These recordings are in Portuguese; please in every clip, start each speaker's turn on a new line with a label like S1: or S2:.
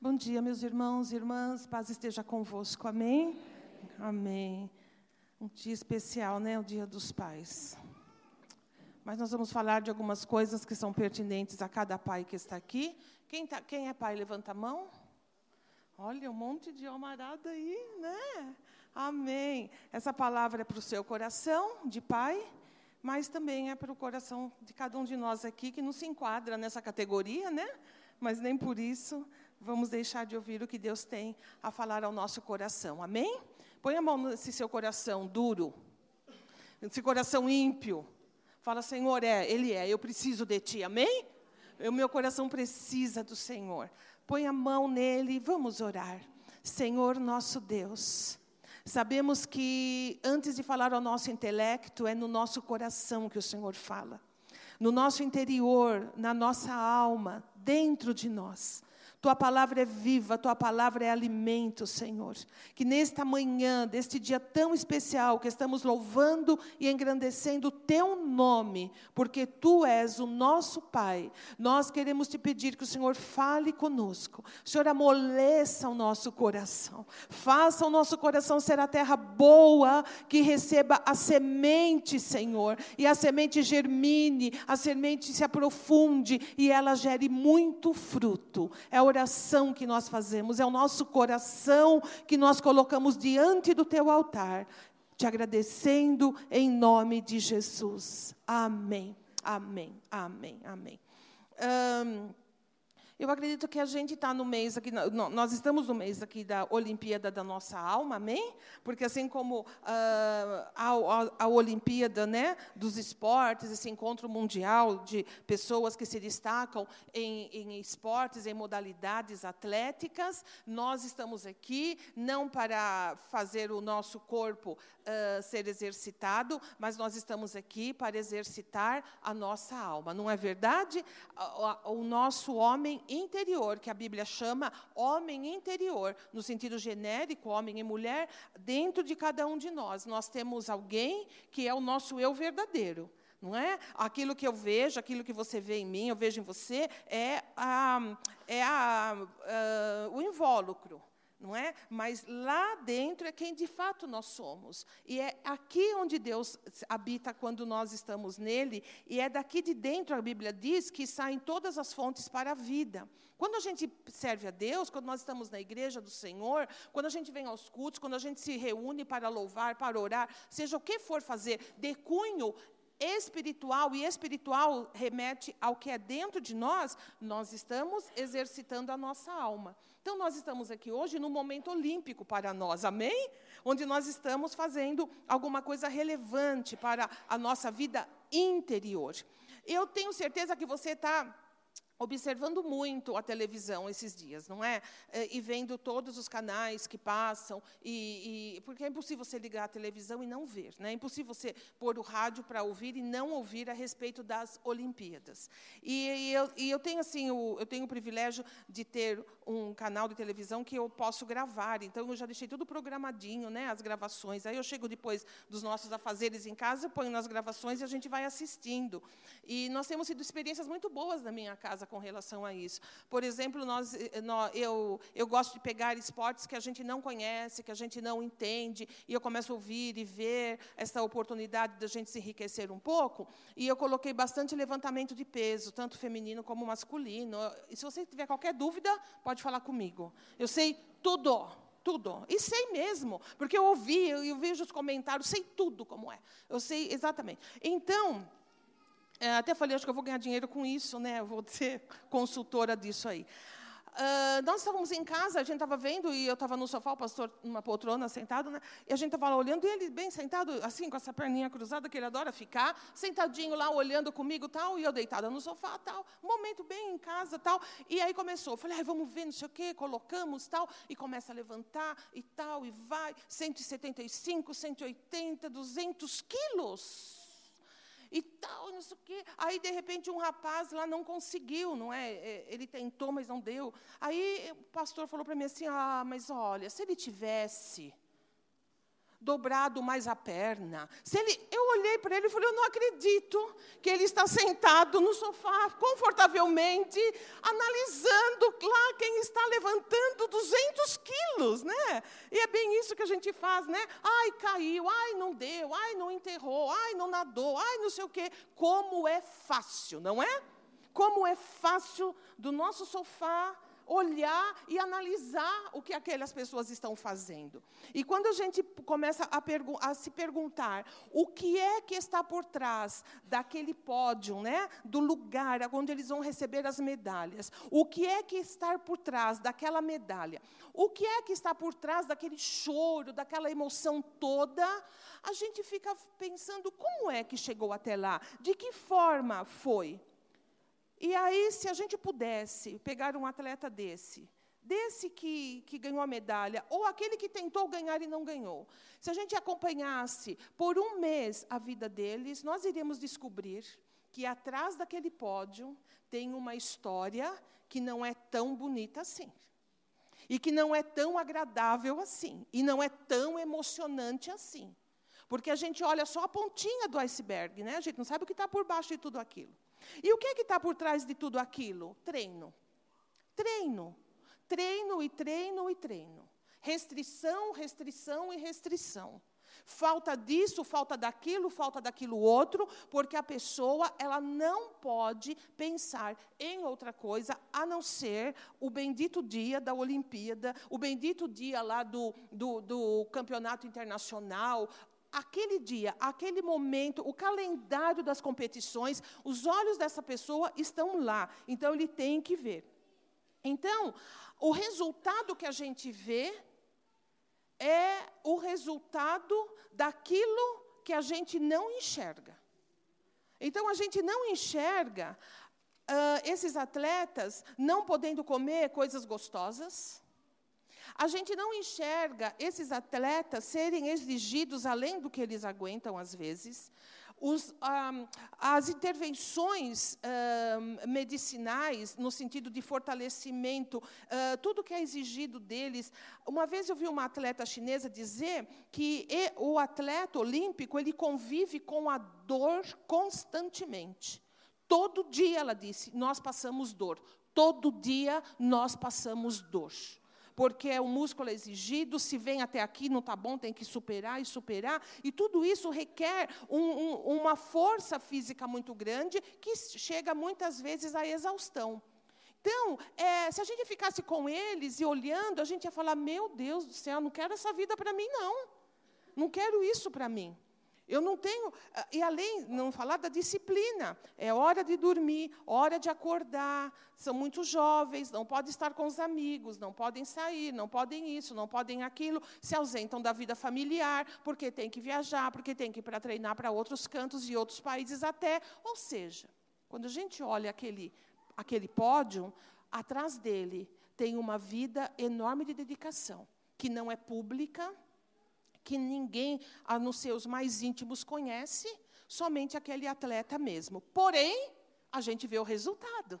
S1: Bom dia, meus irmãos e irmãs, paz esteja convosco, amém? Amém. Um dia especial, né? O Dia dos Pais. Mas nós vamos falar de algumas coisas que são pertinentes a cada pai que está aqui. Quem, tá, quem é pai, levanta a mão. Olha, um monte de almarada aí, né? Amém. Essa palavra é para o seu coração, de pai, mas também é para o coração de cada um de nós aqui, que não se enquadra nessa categoria, né? Mas nem por isso vamos deixar de ouvir o que Deus tem a falar ao nosso coração. Amém? Põe a mão nesse seu coração duro, nesse coração ímpio. Fala, Senhor, é, Ele é, eu preciso de Ti. Amém? O meu coração precisa do Senhor. Põe a mão nele e vamos orar. Senhor nosso Deus, sabemos que antes de falar ao nosso intelecto, é no nosso coração que o Senhor fala. No nosso interior, na nossa alma, dentro de nós. Tua palavra é viva, tua palavra é alimento, Senhor. Que nesta manhã, deste dia tão especial, que estamos louvando e engrandecendo o teu nome, porque tu és o nosso Pai, nós queremos te pedir que o Senhor fale conosco. O Senhor amoleça o nosso coração. Faça o nosso coração ser a terra boa, que receba a semente, Senhor, e a semente germine, a semente se aprofunde e ela gere muito fruto. É o oração que nós fazemos, é o nosso coração que nós colocamos diante do teu altar, te agradecendo em nome de Jesus. Amém, amém, amém, amém. Um, eu acredito que a gente está no mês aqui, nós estamos no mês aqui da Olimpíada da nossa alma, amém? Porque assim como uh, a, a, a, Olimpíada né, dos esportes, esse encontro mundial de pessoas que se destacam em, em esportes, em modalidades atléticas, nós estamos aqui não para fazer o nosso corpo uh, ser exercitado, mas nós estamos aqui para exercitar a nossa alma, não é verdade? O, o nosso homem interior, que a Bíblia chama homem interior, no sentido genérico, homem e mulher, dentro de cada um de nós. Nós temos alguém que é o nosso eu verdadeiro. Não é? Aquilo que eu vejo, aquilo que você vê em mim, eu vejo em você, é, a, é a, a, o invólucro não é? Mas lá dentro é quem de fato nós somos. E é aqui onde Deus habita quando nós estamos nele, e é daqui de dentro, a Bíblia diz, que saem todas as fontes para a vida. Quando a gente serve a Deus, quando nós estamos na igreja do Senhor, quando a gente vem aos cultos, quando a gente se reúne para louvar, para orar, seja o que for fazer, de cunho espiritual, e espiritual remete ao que é dentro de nós, nós estamos exercitando a nossa alma. Então, nós estamos aqui hoje num momento olímpico para nós, amém? Onde nós estamos fazendo alguma coisa relevante para a nossa vida interior. Eu tenho certeza que você está observando muito a televisão esses dias, não é? Eh, e vendo todos os canais que passam, e, e, porque é impossível você ligar a televisão e não ver, né? é impossível você pôr o rádio para ouvir e não ouvir a respeito das Olimpíadas. E, e, eu, e eu, tenho assim, o, eu tenho o privilégio de ter um canal de televisão que eu posso gravar, então eu já deixei tudo programadinho, né? as gravações. Aí eu chego depois dos nossos afazeres em casa, ponho nas gravações e a gente vai assistindo. E nós temos tido experiências muito boas na minha casa com relação a isso. Por exemplo, nós, eh, nós, eu, eu gosto de pegar esportes que a gente não conhece, que a gente não entende, e eu começo a ouvir e ver essa oportunidade da gente se enriquecer um pouco. E eu coloquei bastante levantamento de peso, tanto feminino como masculino. E se você tiver qualquer dúvida, pode falar comigo. Eu sei tudo tudo. E sei mesmo, porque eu ouvi, eu, eu vejo os comentários, sei tudo como é. Eu sei exatamente. Então, é, até falei, acho que eu vou ganhar dinheiro com isso, né? Eu vou ser consultora disso aí. Uh, nós estávamos em casa, a gente estava vendo, e eu estava no sofá, o pastor numa poltrona, sentado, né? E a gente estava lá olhando, e ele bem sentado, assim, com essa perninha cruzada, que ele adora ficar, sentadinho lá, olhando comigo, tal, e eu deitada no sofá, tal. Momento bem em casa, tal. E aí começou, eu falei, vamos ver, não sei o quê, colocamos, tal. E começa a levantar, e tal, e vai, 175, 180, 200 quilos e tal, não sei o quê. Aí, de repente, um rapaz lá não conseguiu, não é? é ele tentou, mas não deu. Aí o pastor falou para mim assim: ah, mas olha, se ele tivesse dobrado mais a perna. Se ele, eu olhei para ele e falei, eu não acredito que ele está sentado no sofá, confortavelmente, analisando lá quem está levantando 200 quilos, né? E é bem isso que a gente faz, né? Ai, caiu, ai, não deu, ai, não enterrou, ai, não nadou, ai, não sei o quê. Como é fácil, não é? Como é fácil do nosso sofá olhar e analisar o que aquelas pessoas estão fazendo. E quando a gente começa a, a, se perguntar o que é que está por trás daquele pódio, né, do lugar onde eles vão receber as medalhas, o que é que está por trás daquela medalha, o que é que está por trás daquele choro, daquela emoção toda, a gente fica pensando como é que chegou até lá, de que forma foi. E aí, se a gente pudesse pegar um atleta desse, desse que, que ganhou a medalha, ou aquele que tentou ganhar e não ganhou, se a gente acompanhasse por um mês a vida deles, nós iríamos descobrir que atrás daquele pódio tem uma história que não é tão bonita assim. E que não é tão agradável assim. E não é tão emocionante assim. Porque a gente olha só a pontinha do iceberg, né? A gente não sabe o que está por baixo de tudo aquilo. E o que é que está por trás de tudo aquilo? Treino. Treino. Treino e treino e treino. Restrição, restrição e restrição. Falta disso, falta daquilo, falta daquilo outro, porque a pessoa ela não pode pensar em outra coisa a não ser o bendito dia da Olimpíada, o bendito dia lá do, do, do campeonato internacional, aquele dia, aquele momento, o calendário das competições, os olhos dessa pessoa estão lá. Então, ele tem que ver. Então, o resultado que a gente vê é o resultado daquilo que a gente não enxerga. Então, a gente não enxerga uh, esses atletas não podendo comer coisas gostosas a gente não enxerga esses atletas serem exigidos além do que eles aguentam, às vezes. Os, as intervenções medicinais, no sentido de fortalecimento, tudo que é exigido deles. Uma vez eu vi uma atleta chinesa dizer que o atleta olímpico ele convive com a dor constantemente. Todo dia, ela disse, nós passamos dor. Todo dia nós passamos dor porque o músculo é exigido, se vem até aqui, não está bom, tem que superar e superar. E tudo isso requer um, um, uma força física muito grande, que chega muitas vezes à exaustão. Então, é, se a gente ficasse com eles e olhando, a gente ia falar: meu Deus do céu, não quero essa vida para mim, não. Não quero isso para mim. Eu não tenho. Ah, e além, não falar da disciplina. É hora de dormir, hora de acordar. São muito jovens, não podem estar com os amigos, não podem sair, não podem isso, não podem aquilo. Se ausentam da vida familiar, porque tem que viajar, porque tem que ir para treinar para outros cantos e outros países até. Ou seja, quando a gente olha aquele, aquele pódio, atrás dele tem uma vida enorme de dedicação, que não é pública que ninguém, a não ser os mais íntimos, conhece, somente aquele atleta mesmo. Porém, a gente vê o resultado.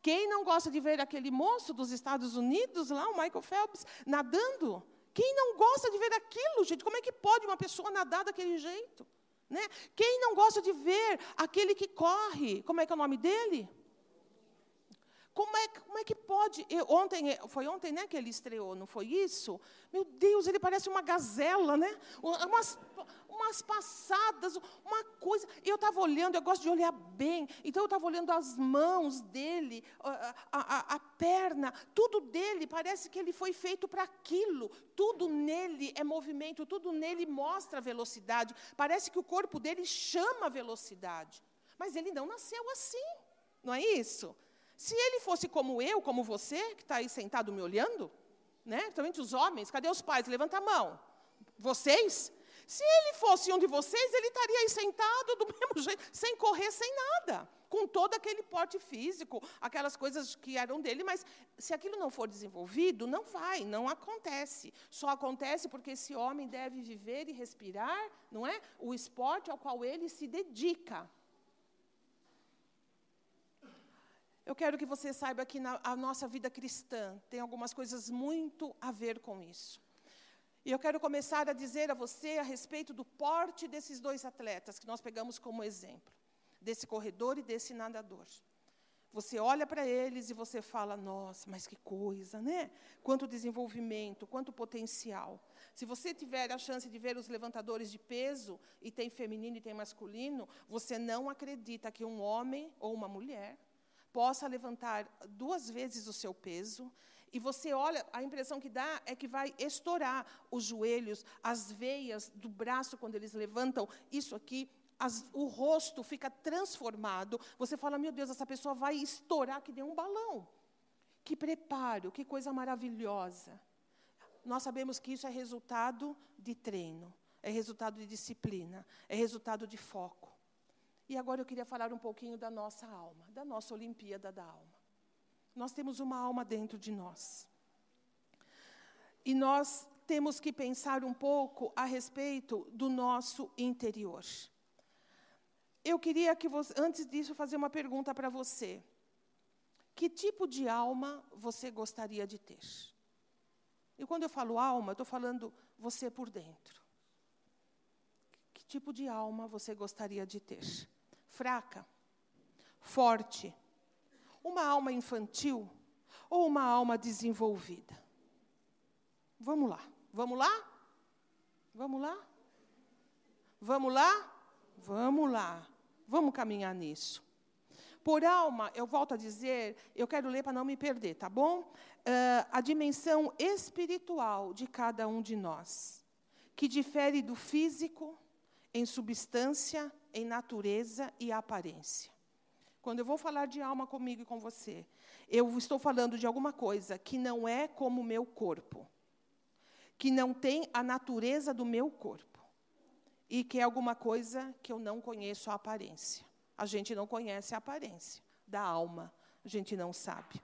S1: Quem não gosta de ver aquele moço dos Estados Unidos, lá, o Michael Phelps, nadando? Quem não gosta de ver aquilo, gente? Como é que pode uma pessoa nadar daquele jeito? Né? Quem não gosta de ver aquele que corre? Como é que é o nome dele? Como é, como é que pode? Eu, ontem, foi ontem né, que ele estreou, não foi isso? Meu Deus, ele parece uma gazela, né? Umas, umas passadas, uma coisa. Eu estava olhando, eu gosto de olhar bem, então eu estava olhando as mãos dele, a, a, a, perna, tudo dele, parece que ele foi feito para aquilo. Tudo nele é movimento, tudo nele mostra velocidade. Parece que o corpo dele chama velocidade. Mas ele não nasceu assim, não é isso? Se ele fosse como eu, como você, que está aí sentado me olhando, né? Principalmente os homens, cadê os pais? Levanta a mão. Vocês? Se ele fosse um de vocês, ele estaria aí sentado do mesmo jeito, sem correr, sem nada, com todo aquele porte físico, aquelas coisas que eram dele, mas se aquilo não for desenvolvido, não vai, não acontece. Só acontece porque esse homem deve viver e respirar, não é? O esporte ao qual ele se dedica. Eu quero que você saiba que na, a nossa vida cristã tem algumas coisas muito a ver com isso. E eu quero começar a dizer a você a respeito do porte desses dois atletas que nós pegamos como exemplo, desse corredor e desse nadador. Você olha para eles e você fala: nossa, mas que coisa, né? Quanto desenvolvimento, quanto potencial. Se você tiver a chance de ver os levantadores de peso, e tem feminino e tem masculino, você não acredita que um homem ou uma mulher possa levantar duas vezes o seu peso. E você olha, a impressão que dá é que vai estourar os joelhos, as veias do braço quando eles levantam. Isso aqui as, o rosto fica transformado. Você fala, meu Deus, essa pessoa vai estourar que nem um balão. Que preparo, que coisa maravilhosa. Nós sabemos que isso é resultado de treino, é resultado de disciplina, é resultado de foco. E agora eu queria falar um pouquinho da nossa alma, da nossa Olimpíada da alma. Nós temos uma alma dentro de nós. E nós temos que pensar um pouco a respeito do nosso interior. Eu queria que você, antes disso, fazer uma pergunta para você. Que tipo de alma você gostaria de ter? E quando eu falo alma, eu estou falando você por dentro. Que tipo de alma você gostaria de ter? Fraca? Forte? Uma alma infantil? Ou uma alma desenvolvida? Vamos lá. Vamos lá? Vamos lá? Vamos lá? Vamos lá. Vamos caminhar nisso. Por alma, eu volto a dizer, eu quero ler para não me perder, tá bom? Uh, a dimensão espiritual de cada um de nós, que difere do físico em substância, em natureza e aparência. Quando eu vou falar de alma comigo e com você, eu estou falando de alguma coisa que não é como o meu corpo, que não tem a natureza do meu corpo e que é alguma coisa que eu não conheço a aparência. A gente não conhece a aparência da alma, a gente não sabe.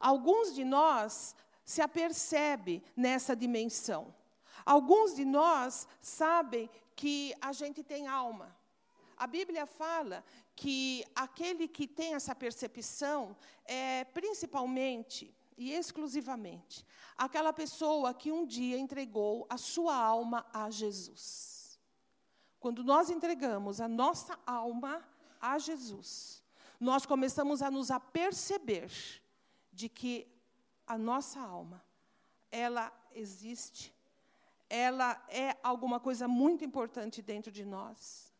S1: Alguns de nós se apercebe nessa dimensão. Alguns de nós sabem que a gente tem alma. A Bíblia fala que aquele que tem essa percepção é principalmente e exclusivamente aquela pessoa que um dia entregou a sua alma a Jesus. Quando nós entregamos a nossa alma a Jesus, nós começamos a nos aperceber de que a nossa alma, ela existe, ela é alguma coisa muito importante dentro de nós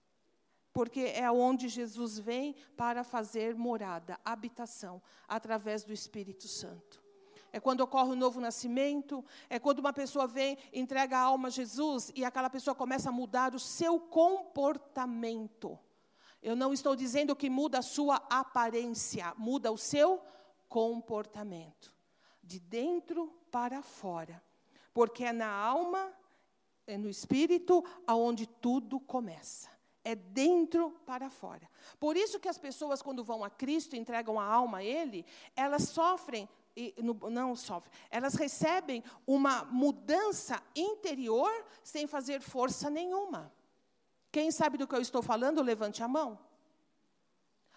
S1: porque é onde Jesus vem para fazer morada, habitação, através do Espírito Santo é quando ocorre o novo nascimento, é quando uma pessoa vem, entrega a alma a Jesus e aquela pessoa começa a mudar o seu comportamento. Eu não estou dizendo que muda a sua aparência, muda o seu comportamento, de dentro para fora. Porque é na alma, é no espírito, aonde tudo começa. É dentro para fora. Por isso que as pessoas, quando vão a Cristo, entregam a alma a Ele, elas sofrem não sofrem, elas recebem uma mudança interior sem fazer força nenhuma. Quem sabe do que eu estou falando, levante a mão.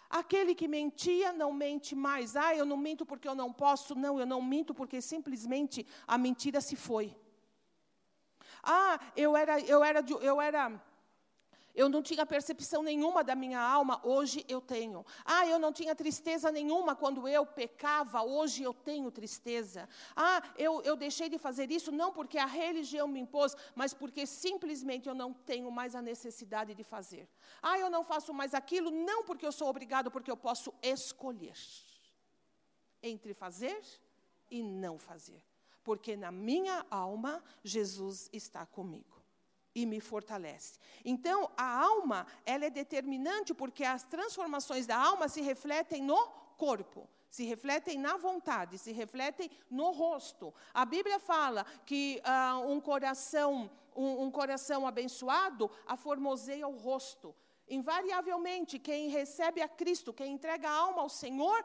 S1: Aquele que mentia não mente mais. Ah, eu não minto porque eu não posso. Não, eu não minto porque simplesmente a mentira se foi. Ah, eu era, eu era, eu era eu não tinha percepção nenhuma da minha alma, hoje eu tenho. Ah, eu não tinha tristeza nenhuma quando eu pecava, hoje eu tenho tristeza. Ah, eu, eu deixei de fazer isso não porque a religião me impôs, mas porque simplesmente eu não tenho mais a necessidade de fazer. Ah, eu não faço mais aquilo não porque eu sou obrigado, porque eu posso escolher entre fazer e não fazer. Porque na minha alma, Jesus está comigo e me fortalece. Então, a alma, ela é determinante porque as transformações da alma se refletem no corpo, se refletem na vontade, se refletem no rosto. A Bíblia fala que uh, um coração, um, um coração abençoado aformoseia o rosto. Invariavelmente, quem recebe a Cristo, quem entrega a alma ao Senhor,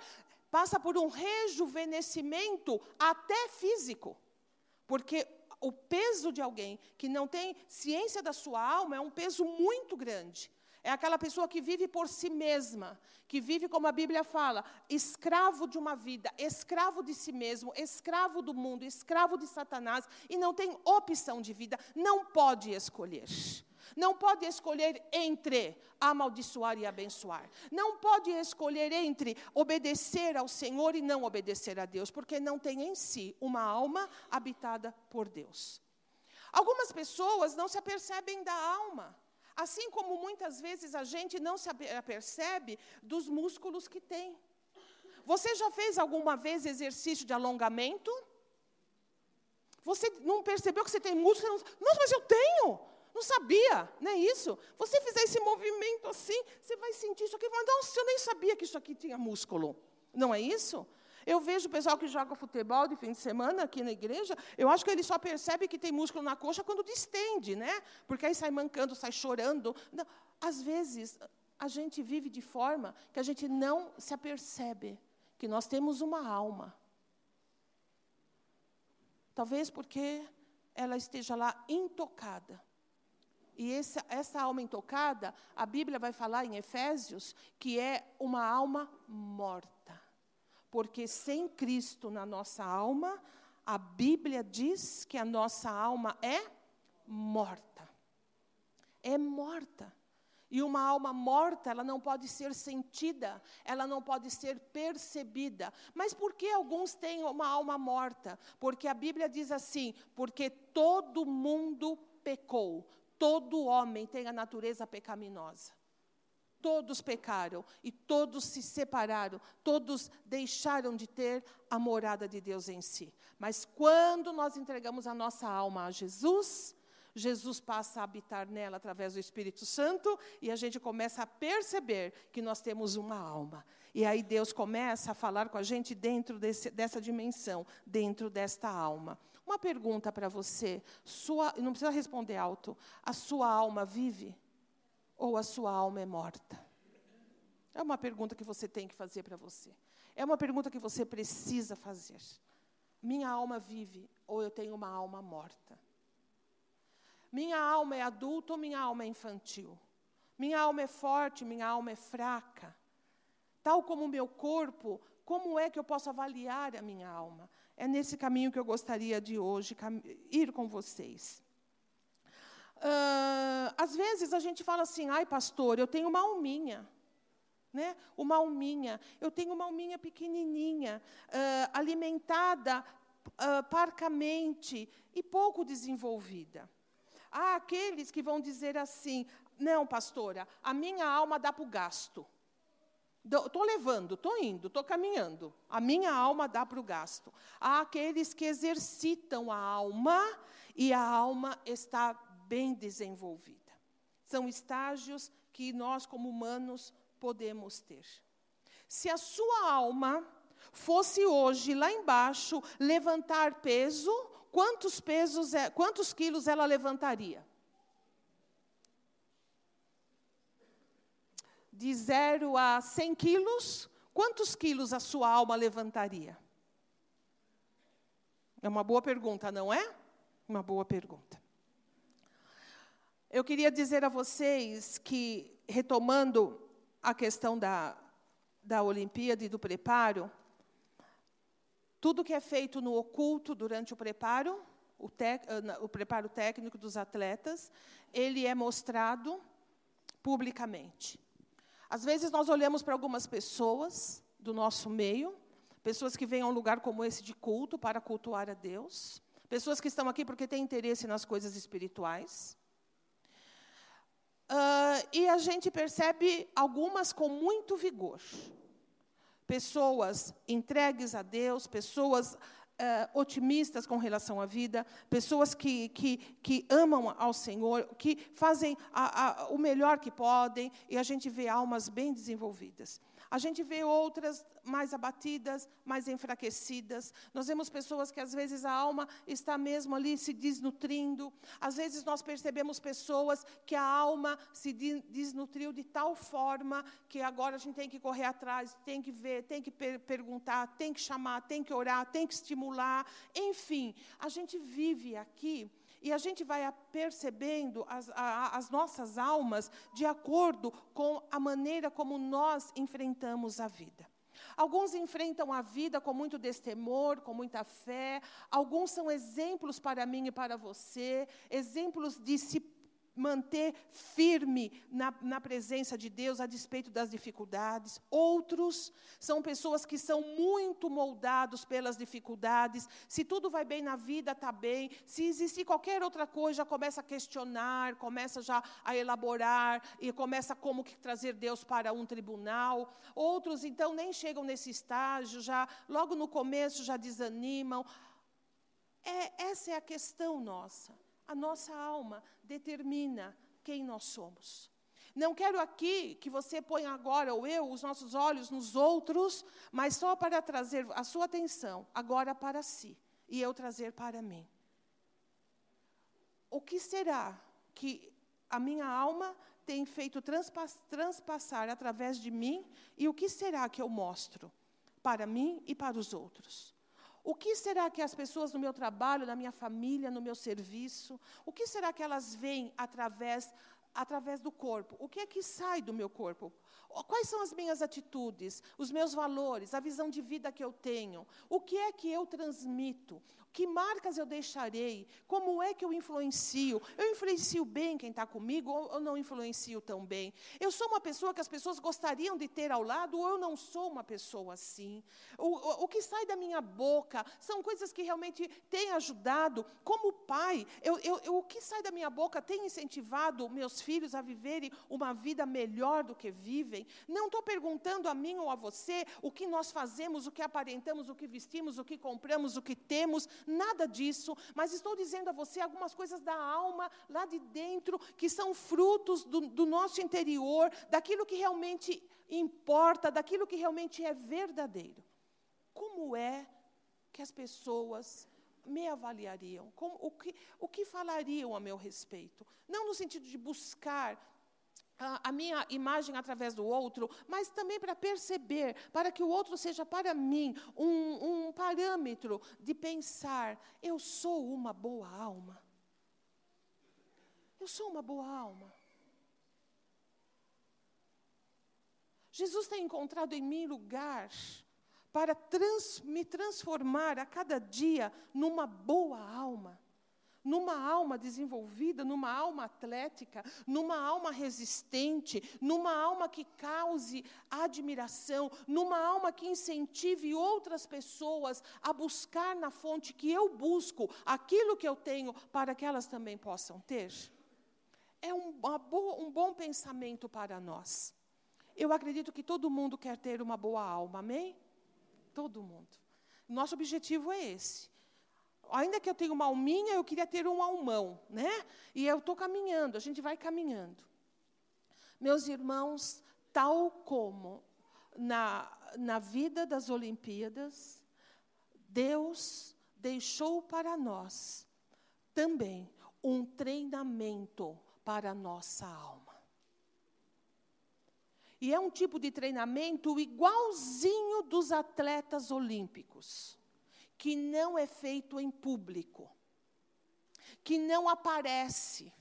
S1: passa por um rejuvenescimento até físico. Porque o peso de alguém que não tem ciência da sua alma é um peso muito grande. É aquela pessoa que vive por si mesma, que vive, como a Bíblia fala, escravo de uma vida, escravo de si mesmo, escravo do mundo, escravo de Satanás, e não tem opção de vida, não pode escolher. Não pode escolher entre amaldiçoar e abençoar. Não pode escolher entre obedecer ao Senhor e não obedecer a Deus, porque não tem em si uma alma habitada por Deus. Algumas pessoas não se apercebem da alma, assim como muitas vezes a gente não se apercebe dos músculos que tem. Você já fez alguma vez exercício de alongamento? Você não percebeu que você tem músculo? Nossa, mas eu tenho! Não sabia, não é isso? Você fizer esse movimento assim, você vai sentir isso aqui. Mas, nossa, eu nem sabia que isso aqui tinha músculo. Não é isso? Eu vejo o pessoal que joga futebol de fim de semana aqui na igreja, eu acho que ele só percebe que tem músculo na coxa quando distende, né? Porque aí sai mancando, sai chorando. Não. Às vezes, a gente vive de forma que a gente não se apercebe que nós temos uma alma. Talvez porque ela esteja lá intocada. E essa, essa alma intocada, a Bíblia vai falar em Efésios que é uma alma morta. Porque sem Cristo na nossa alma, a Bíblia diz que a nossa alma é morta. É morta. E uma alma morta, ela não pode ser sentida, ela não pode ser percebida. Mas por que alguns têm uma alma morta? Porque a Bíblia diz assim: porque todo mundo pecou, Todo homem tem a natureza pecaminosa. Todos pecaram e todos se separaram, todos deixaram de ter a morada de Deus em si. Mas quando nós entregamos a nossa alma a Jesus, Jesus passa a habitar nela através do Espírito Santo e a gente começa a perceber que nós temos uma alma. E aí Deus começa a falar com a gente dentro desse, dessa dimensão, dentro desta alma. Uma pergunta para você, sua, não precisa responder alto. A sua alma vive ou a sua alma é morta? É uma pergunta que você tem que fazer para você. É uma pergunta que você precisa fazer. Minha alma vive ou eu tenho uma alma morta? Minha alma é adulta ou minha alma é infantil? Minha alma é forte, minha alma é fraca? Tal como o meu corpo, como é que eu posso avaliar a minha alma? É nesse caminho que eu gostaria de hoje ir com vocês. Uh, às vezes a gente fala assim, ai pastor, eu tenho uma alminha. Né? Uma alminha. Eu tenho uma alminha pequenininha, uh, alimentada uh, parcamente e pouco desenvolvida. Há aqueles que vão dizer assim: não, pastora, a minha alma dá para o gasto. Estou levando, estou indo, estou caminhando. A minha alma dá para o gasto. Há aqueles que exercitam a alma e a alma está bem desenvolvida. São estágios que nós, como humanos, podemos ter. Se a sua alma fosse hoje lá embaixo levantar peso, quantos pesos, é, quantos quilos ela levantaria? De 0 a 100 quilos, quantos quilos a sua alma levantaria? É uma boa pergunta, não é? Uma boa pergunta. Eu queria dizer a vocês que, retomando a questão da, da Olimpíada e do preparo, tudo que é feito no oculto durante o preparo, o, tec, o preparo técnico dos atletas, ele é mostrado publicamente. Às vezes nós olhamos para algumas pessoas do nosso meio, pessoas que vêm a um lugar como esse de culto para cultuar a Deus, pessoas que estão aqui porque têm interesse nas coisas espirituais. Uh, e a gente percebe algumas com muito vigor. Pessoas entregues a Deus, pessoas uh, otimistas com relação à vida, pessoas que, que, que amam ao Senhor, que fazem a, a, o melhor que podem, e a gente vê almas bem desenvolvidas. A gente vê outras mais abatidas, mais enfraquecidas. Nós vemos pessoas que às vezes a alma está mesmo ali se desnutrindo. Às vezes nós percebemos pessoas que a alma se desnutriu de tal forma que agora a gente tem que correr atrás, tem que ver, tem que per perguntar, tem que chamar, tem que orar, tem que estimular. Enfim, a gente vive aqui e a gente vai percebendo as, a, as nossas almas de acordo com a maneira como nós enfrentamos a vida. Alguns enfrentam a vida com muito destemor, com muita fé. Alguns são exemplos para mim e para você, exemplos de se manter firme na, na presença de Deus a despeito das dificuldades. Outros são pessoas que são muito moldados pelas dificuldades. Se tudo vai bem na vida, está bem. Se existir qualquer outra coisa, já começa a questionar, começa já a elaborar e começa como que trazer Deus para um tribunal. Outros, então, nem chegam nesse estágio, já logo no começo já desanimam. É, essa é a questão nossa. A nossa alma determina quem nós somos. Não quero aqui que você ponha agora, ou eu, os nossos olhos nos outros, mas só para trazer a sua atenção agora para si e eu trazer para mim. O que será que a minha alma tem feito transpassar através de mim e o que será que eu mostro para mim e para os outros? O que será que as pessoas no meu trabalho, na minha família, no meu serviço, o que será que elas veem através através do corpo? O que é que sai do meu corpo? Quais são as minhas atitudes, os meus valores, a visão de vida que eu tenho? O que é que eu transmito? Que marcas eu deixarei? Como é que eu influencio? Eu influencio bem quem está comigo ou eu não influencio tão bem? Eu sou uma pessoa que as pessoas gostariam de ter ao lado ou eu não sou uma pessoa assim? O, o, o que sai da minha boca são coisas que realmente têm ajudado. Como pai, eu, eu, o que sai da minha boca tem incentivado meus filhos a viverem uma vida melhor do que vivem? Não estou perguntando a mim ou a você o que nós fazemos, o que aparentamos, o que vestimos, o que compramos, o que temos, nada disso, mas estou dizendo a você algumas coisas da alma lá de dentro que são frutos do, do nosso interior, daquilo que realmente importa, daquilo que realmente é verdadeiro. Como é que as pessoas me avaliariam? Como, o, que, o que falariam a meu respeito? Não no sentido de buscar a, minha imagem através do outro, mas também para perceber, para que o outro seja para mim um, um parâmetro de pensar: eu sou uma boa alma. Eu sou uma boa alma. Jesus tem encontrado em mim lugar para trans, me transformar a cada dia numa boa alma numa alma desenvolvida, numa alma atlética, numa alma resistente, numa alma que cause admiração, numa alma que incentive outras pessoas a buscar na fonte que eu busco aquilo que eu tenho para que elas também possam ter? É um, um bom pensamento para nós. Eu acredito que todo mundo quer ter uma boa alma, amém? Todo mundo. Nosso objetivo é esse ainda que eu tenha uma alminha, eu queria ter um almão, né? E eu estou caminhando, a gente vai caminhando. Meus irmãos, tal como na, na vida das Olimpíadas, Deus deixou para nós também um treinamento para a nossa alma. E é um tipo de treinamento igualzinho dos atletas olímpicos que não é feito em público, que não aparece,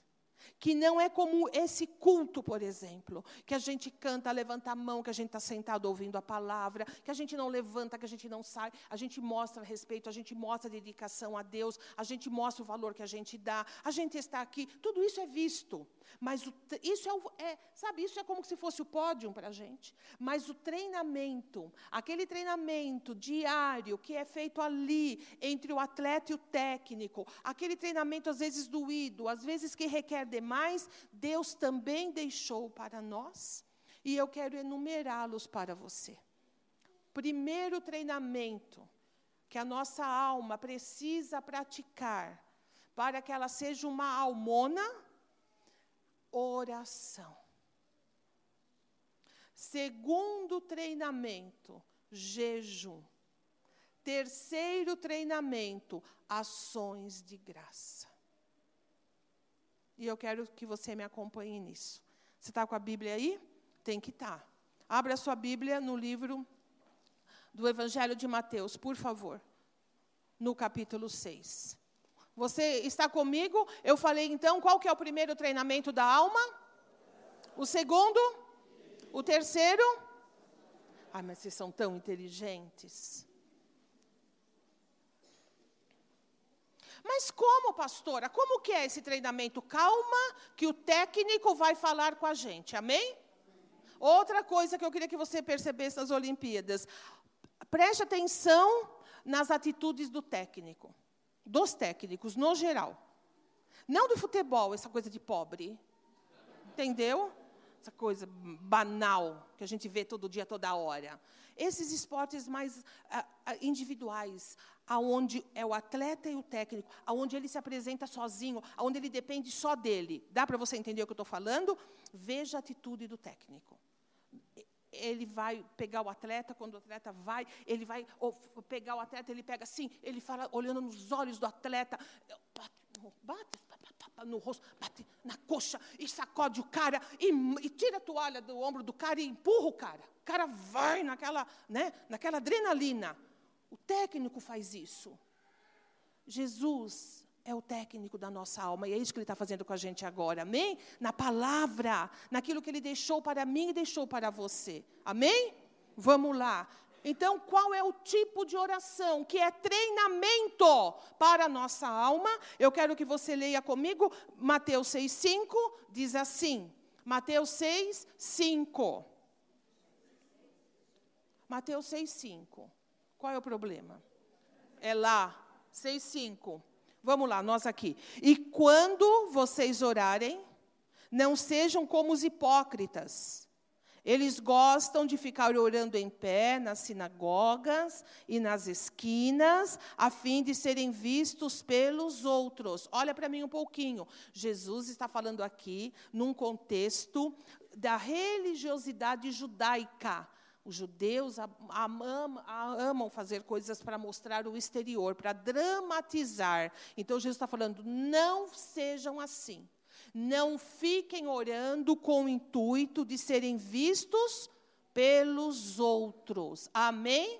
S1: que não é como esse culto, por exemplo, que a gente canta, levanta a mão, que a gente está sentado ouvindo a palavra, que a gente não levanta, que a gente não sai, a gente mostra respeito, a gente mostra dedicação a Deus, a gente mostra o valor que a gente dá, a gente está aqui, tudo isso é visto. Mas o, isso é, é, sabe, isso é como se fosse o pódio para a gente. Mas o treinamento, aquele treinamento diário que é feito ali entre o atleta e o técnico, aquele treinamento às vezes doído, às vezes que requer demais, Deus também deixou para nós. E eu quero enumerá-los para você. Primeiro treinamento que a nossa alma precisa praticar para que ela seja uma almona oração. Segundo treinamento, jejum. Terceiro treinamento, ações de graça. E eu quero que você me acompanhe nisso. Você está com a Bíblia aí? Tem que estar. Tá. Abra a sua Bíblia no livro do Evangelho de Mateus, por favor. No capítulo 6. Você está comigo? Eu falei então, qual que é o primeiro treinamento da alma? O segundo? O terceiro? Ai, mas vocês são tão inteligentes. Mas como, pastora? Como que é esse treinamento? Calma, que o técnico vai falar com a gente. Amém? Outra coisa que eu queria que você percebesse nas Olimpíadas. Preste atenção nas atitudes do técnico, dos técnicos, no geral. Não do futebol, essa coisa de pobre. Entendeu? Essa coisa banal que a gente vê todo dia, toda hora. Esses esportes mais ah, ah, individuais, aonde é o atleta e o técnico, aonde ele se apresenta sozinho, aonde ele depende só dele. Dá para você entender o que eu estou falando? Veja a atitude do técnico ele vai pegar o atleta, quando o atleta vai, ele vai pegar o atleta, ele pega assim, ele fala olhando nos olhos do atleta, bate, no rosto, bate na coxa e sacode o cara e, e, tira a toalha do ombro do cara e empurra o cara. Cara vai naquela, né, naquela adrenalina. O técnico faz isso. Jesus é o técnico da nossa alma, e é isso que ele está fazendo com a gente agora, amém? Na palavra, naquilo que ele deixou para mim e deixou para você, amém? Vamos lá. Então, qual é o tipo de oração que é treinamento para a nossa alma? Eu quero que você leia comigo Mateus 6,5, diz assim. Mateus 6, 5. Mateus 6, 5. Qual é o problema? É lá, 6, 5. Vamos lá, nós aqui. E quando vocês orarem, não sejam como os hipócritas. Eles gostam de ficar orando em pé nas sinagogas e nas esquinas, a fim de serem vistos pelos outros. Olha para mim um pouquinho. Jesus está falando aqui num contexto da religiosidade judaica. Os judeus amam, fazer coisas para mostrar o exterior, para dramatizar. Então, Jesus está falando: não sejam assim. Não fiquem orando com o intuito de serem vistos pelos outros. Amém?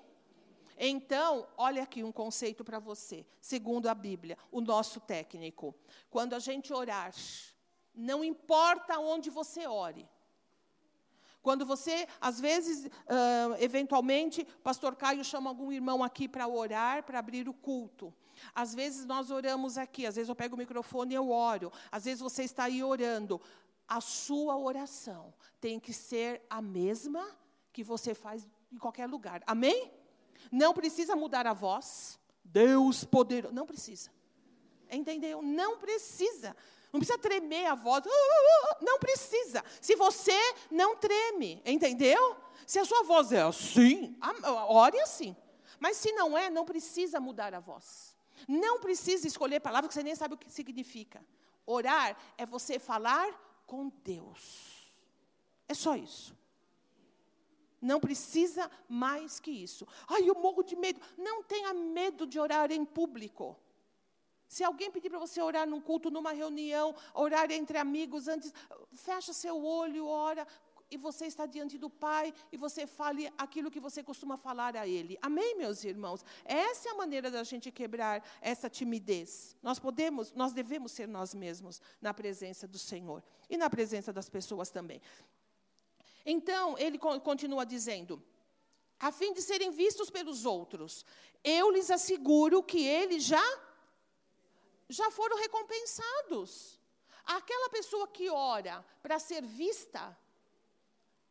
S1: Então, olha aqui um conceito para você, segundo a Bíblia, o nosso técnico. Quando a gente orar, não importa onde você ore, quando você, às vezes, uh, eventualmente, pastor Caio chama algum irmão aqui para orar, para abrir o culto. Às vezes nós oramos aqui, às vezes eu pego o microfone e eu oro. Às vezes você está aí orando. A sua oração tem que ser a mesma que você faz em qualquer lugar. Amém? Não precisa mudar a voz. Deus poderoso. Não precisa. Entendeu? Não precisa. Não precisa tremer a voz. Uh, uh, uh, não precisa. Se você não treme, entendeu? Se a sua voz é assim, ore assim. Mas se não é, não precisa mudar a voz. Não precisa escolher palavras que você nem sabe o que significa. Orar é você falar com Deus. É só isso. Não precisa mais que isso. Ai, eu morro de medo. Não tenha medo de orar em público. Se alguém pedir para você orar num culto, numa reunião, orar entre amigos antes, fecha seu olho, ora, e você está diante do Pai e você fale aquilo que você costuma falar a Ele. Amém, meus irmãos? Essa é a maneira da gente quebrar essa timidez. Nós podemos, nós devemos ser nós mesmos na presença do Senhor e na presença das pessoas também. Então, ele continua dizendo: a fim de serem vistos pelos outros, eu lhes asseguro que ele já já foram recompensados. Aquela pessoa que ora para ser vista,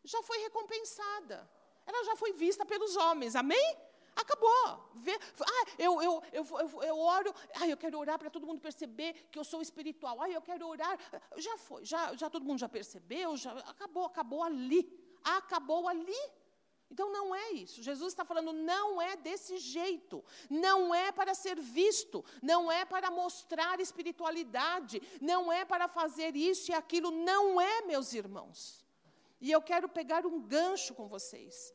S1: já foi recompensada. Ela já foi vista pelos homens, amém? Acabou. Vê, ah, eu, eu, eu, eu, oro, ah, eu quero orar para todo mundo perceber que eu sou espiritual. Ah, eu quero orar. Já foi, já, já todo mundo já percebeu, já acabou, acabou ali. Acabou ali. Então não é isso. Jesus está falando, não é desse jeito. Não é para ser visto, não é para mostrar espiritualidade, não é para fazer isso e aquilo, não é, meus irmãos. E eu quero pegar um gancho com vocês.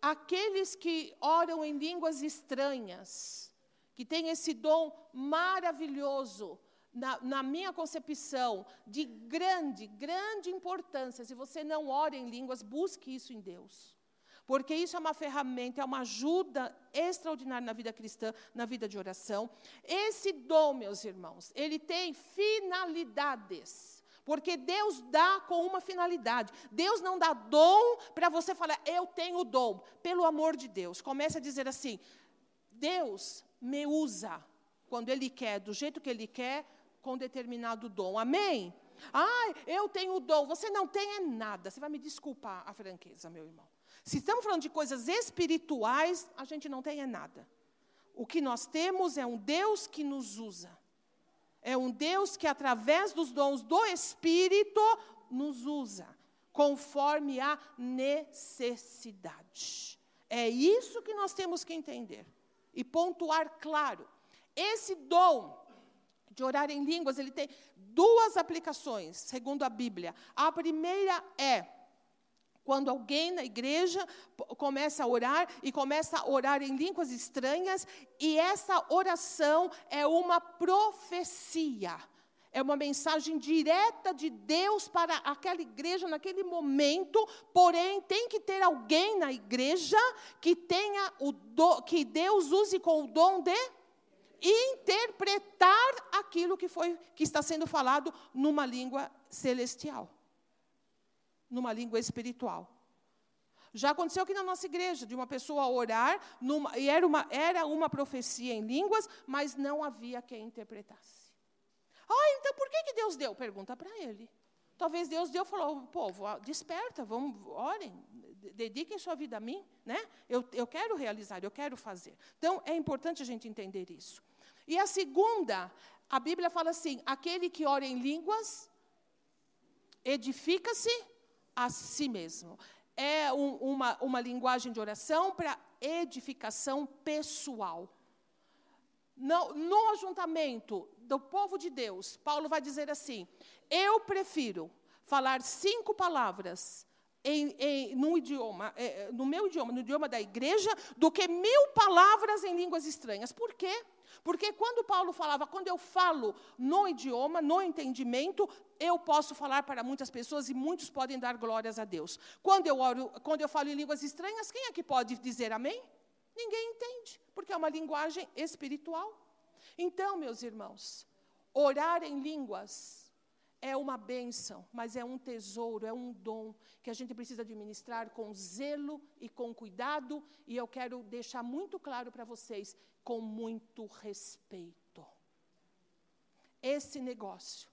S1: Aqueles que oram em línguas estranhas, que têm esse dom maravilhoso, na, na, minha concepção, de grande, grande importância. Se você não ora em línguas, busque isso em Deus. Porque isso é uma ferramenta, é uma ajuda extraordinária na vida cristã, na vida de oração. Esse dom, meus irmãos, ele tem finalidades. Porque Deus dá com uma finalidade. Deus não dá dom para você falar, eu tenho dom. Pelo amor de Deus. Comece a dizer assim: Deus me usa quando Ele quer, do jeito que Ele quer, com determinado dom. Amém? Ah, eu tenho dom. Você não tem é nada. Você vai me desculpar a franqueza, meu irmão. Se estamos falando de coisas espirituais, a gente não tem é nada. O que nós temos é um Deus que nos usa. É um Deus que, através dos dons do Espírito, nos usa, conforme a necessidade. É isso que nós temos que entender e pontuar claro. Esse dom de orar em línguas, ele tem duas aplicações, segundo a Bíblia. A primeira é quando alguém na igreja começa a orar e começa a orar em línguas estranhas, e essa oração é uma profecia. É uma mensagem direta de Deus para aquela igreja naquele momento, porém tem que ter alguém na igreja que tenha o do, que Deus use com o dom de interpretar aquilo que foi que está sendo falado numa língua celestial numa língua espiritual. Já aconteceu aqui na nossa igreja, de uma pessoa orar, numa, e era uma, era uma profecia em línguas, mas não havia quem interpretasse. Ah, então por que, que Deus deu? Pergunta para ele. Talvez Deus deu e falou, povo, desperta, vamos, orem, dediquem sua vida a mim, né? Eu, eu quero realizar, eu quero fazer. Então, é importante a gente entender isso. E a segunda, a Bíblia fala assim, aquele que ora em línguas, edifica-se a si mesmo. É um, uma, uma linguagem de oração para edificação pessoal. No, no ajuntamento do povo de Deus, Paulo vai dizer assim: eu prefiro falar cinco palavras em, em, num idioma, é, no meu idioma, no idioma da igreja, do que mil palavras em línguas estranhas. Por quê? Porque quando Paulo falava, quando eu falo no idioma, no entendimento, eu posso falar para muitas pessoas e muitos podem dar glórias a Deus. Quando eu, oro, quando eu falo em línguas estranhas, quem é que pode dizer amém? Ninguém entende, porque é uma linguagem espiritual. Então, meus irmãos, orar em línguas é uma bênção, mas é um tesouro, é um dom que a gente precisa administrar com zelo e com cuidado, e eu quero deixar muito claro para vocês com muito respeito. Esse negócio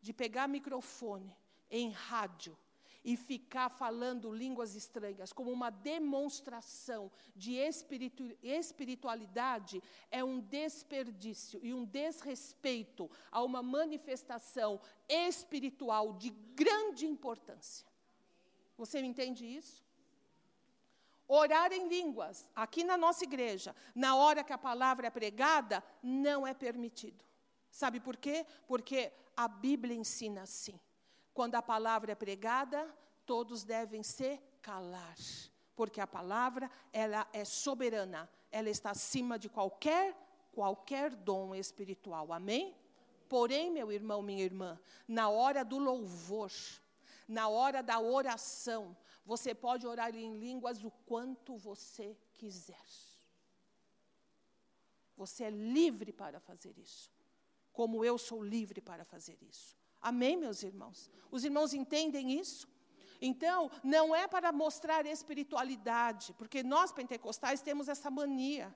S1: de pegar microfone em rádio e ficar falando línguas estranhas como uma demonstração de espiritu espiritualidade é um desperdício e um desrespeito a uma manifestação espiritual de grande importância. Você entende isso? Orar em línguas, aqui na nossa igreja, na hora que a palavra é pregada, não é permitido. Sabe por quê? Porque a Bíblia ensina assim. Quando a palavra é pregada, todos devem se calar, porque a palavra ela é soberana, ela está acima de qualquer qualquer dom espiritual. Amém? Porém, meu irmão, minha irmã, na hora do louvor, na hora da oração, você pode orar em línguas o quanto você quiser. Você é livre para fazer isso, como eu sou livre para fazer isso. Amém, meus irmãos? Os irmãos entendem isso? Então, não é para mostrar espiritualidade, porque nós pentecostais temos essa mania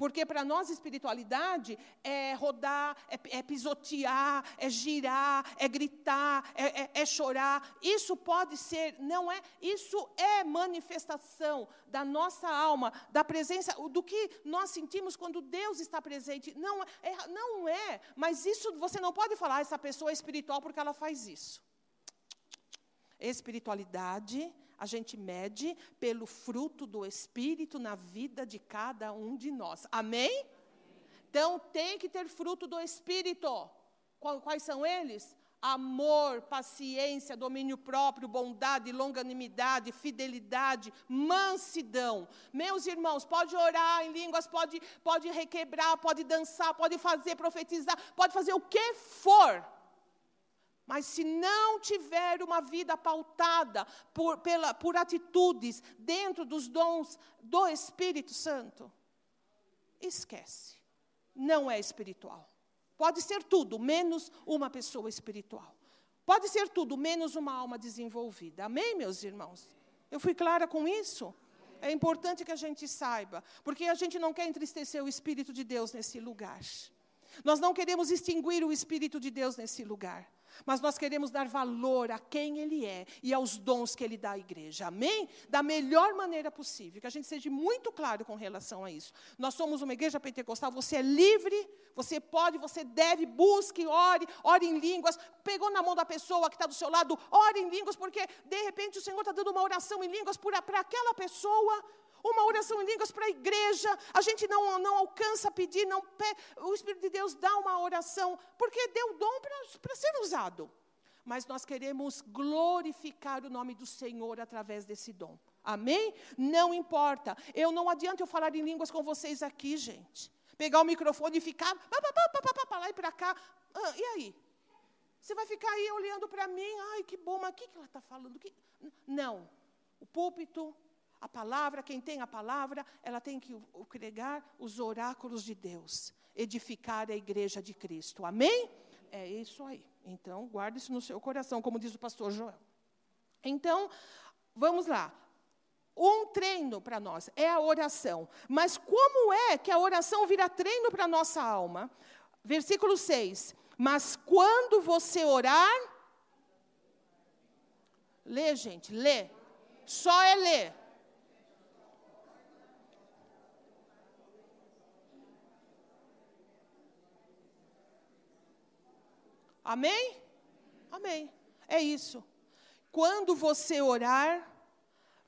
S1: porque para nós espiritualidade é rodar, é, é, pisotear, é girar, é gritar, é, é, é, chorar. Isso pode ser, não é, isso é manifestação da nossa alma, da presença, do que nós sentimos quando Deus está presente. Não é, não é, mas isso você não pode falar, essa pessoa é espiritual porque ela faz isso. Espiritualidade a gente mede pelo fruto do Espírito na vida de cada um de nós. Amém? Então, tem que ter fruto do Espírito. Quais são eles? Amor, paciência, domínio próprio, bondade, longanimidade, fidelidade, mansidão. Meus irmãos, pode orar em línguas, pode, pode requebrar, pode dançar, pode fazer, profetizar, pode fazer o que for mas se não tiver uma vida pautada por, pela, por atitudes dentro dos dons do Espírito Santo, esquece. Não é espiritual. Pode ser tudo, menos uma pessoa espiritual. Pode ser tudo, menos uma alma desenvolvida. Amém, meus irmãos? Eu fui clara com isso? É importante que a gente saiba, porque a gente não quer entristecer o Espírito de Deus nesse lugar. Nós não queremos extinguir o Espírito de Deus nesse lugar. Mas nós queremos dar valor a quem Ele é e aos dons que Ele dá à igreja. Amém? Da melhor maneira possível. Que a gente seja muito claro com relação a isso. Nós somos uma igreja pentecostal, você é livre, você pode, você deve, busque, ore, ore em línguas. Pegou na mão da pessoa que está do seu lado, ore em línguas, porque de repente o Senhor está dando uma oração em línguas para aquela pessoa uma oração em línguas para a igreja, a gente não, não alcança pedir, não o Espírito de Deus dá uma oração, porque deu dom para ser usado. Mas nós queremos glorificar o nome do Senhor através desse dom. Amém? Não importa. Eu não adianta eu falar em línguas com vocês aqui, gente. Pegar o microfone e ficar para lá e para cá. Ah, e aí? Você vai ficar aí olhando para mim, ai que bom, mas o que, que ela está falando? Que... Não. O púlpito a palavra, quem tem a palavra, ela tem que pregar os oráculos de Deus, edificar a igreja de Cristo. Amém? É isso aí. Então, guarde isso no seu coração, como diz o pastor Joel. Então, vamos lá. Um treino para nós é a oração. Mas como é que a oração vira treino para a nossa alma? Versículo 6. Mas quando você orar. Lê, gente, lê. Só é ler. Amém? Amém. É isso. Quando você orar,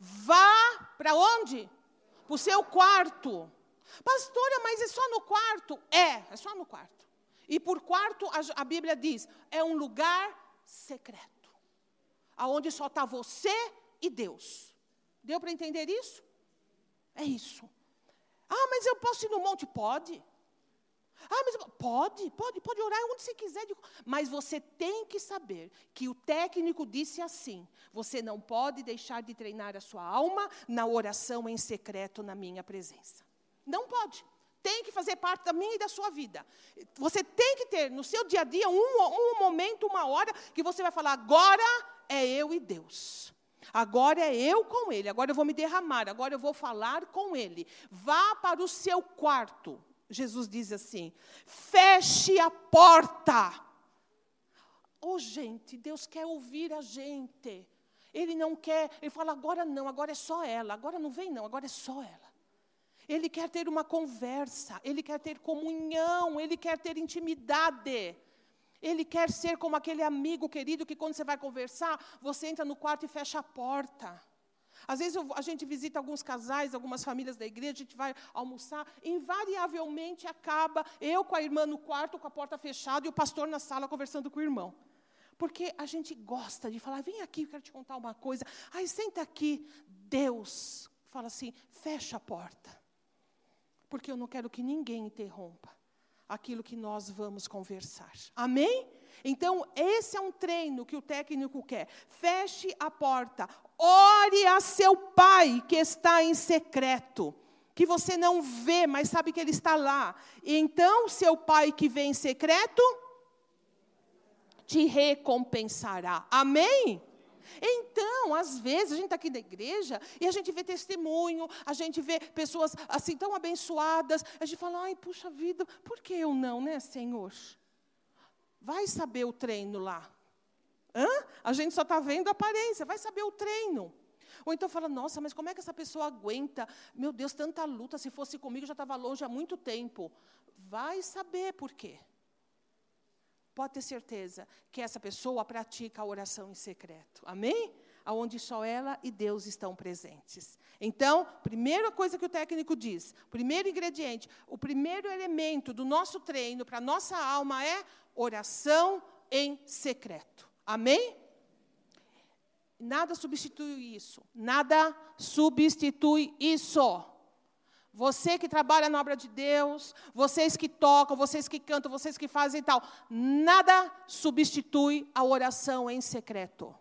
S1: vá para onde? Para o seu quarto. Pastora, mas é só no quarto? É, é só no quarto. E por quarto, a, a Bíblia diz, é um lugar secreto. Aonde só está você e Deus. Deu para entender isso? É isso. Ah, mas eu posso ir no monte? Pode. Ah, mas pode, pode, pode orar onde você quiser. Mas você tem que saber que o técnico disse assim: você não pode deixar de treinar a sua alma na oração em secreto na minha presença. Não pode. Tem que fazer parte da minha e da sua vida. Você tem que ter no seu dia a dia um, um momento, uma hora, que você vai falar: agora é eu e Deus. Agora é eu com Ele, agora eu vou me derramar, agora eu vou falar com Ele. Vá para o seu quarto, Jesus diz assim: feche a porta. Oh, gente, Deus quer ouvir a gente. Ele não quer, ele fala, agora não, agora é só ela, agora não vem, não, agora é só ela. Ele quer ter uma conversa, ele quer ter comunhão, ele quer ter intimidade. Ele quer ser como aquele amigo querido que, quando você vai conversar, você entra no quarto e fecha a porta. Às vezes eu, a gente visita alguns casais, algumas famílias da igreja, a gente vai almoçar, invariavelmente acaba eu com a irmã no quarto, com a porta fechada, e o pastor na sala conversando com o irmão. Porque a gente gosta de falar, vem aqui, eu quero te contar uma coisa. Aí senta aqui, Deus fala assim, fecha a porta. Porque eu não quero que ninguém interrompa aquilo que nós vamos conversar. Amém? Então, esse é um treino que o técnico quer. Feche a porta, ore a seu pai que está em secreto, que você não vê, mas sabe que ele está lá. E então, seu pai que vem em secreto te recompensará. Amém? Então, às vezes, a gente está aqui na igreja e a gente vê testemunho, a gente vê pessoas assim tão abençoadas, a gente fala, ai, puxa vida, por que eu não, né, Senhor? Vai saber o treino lá. Hã? A gente só está vendo a aparência, vai saber o treino. Ou então fala, nossa, mas como é que essa pessoa aguenta? Meu Deus, tanta luta, se fosse comigo já estava longe há muito tempo. Vai saber por quê. Pode ter certeza que essa pessoa pratica a oração em secreto. Amém? Aonde só ela e Deus estão presentes. Então, primeira coisa que o técnico diz, primeiro ingrediente, o primeiro elemento do nosso treino para a nossa alma é oração em secreto. Amém? Nada substitui isso. Nada substitui isso. Você que trabalha na obra de Deus, vocês que tocam, vocês que cantam, vocês que fazem tal, nada substitui a oração em secreto.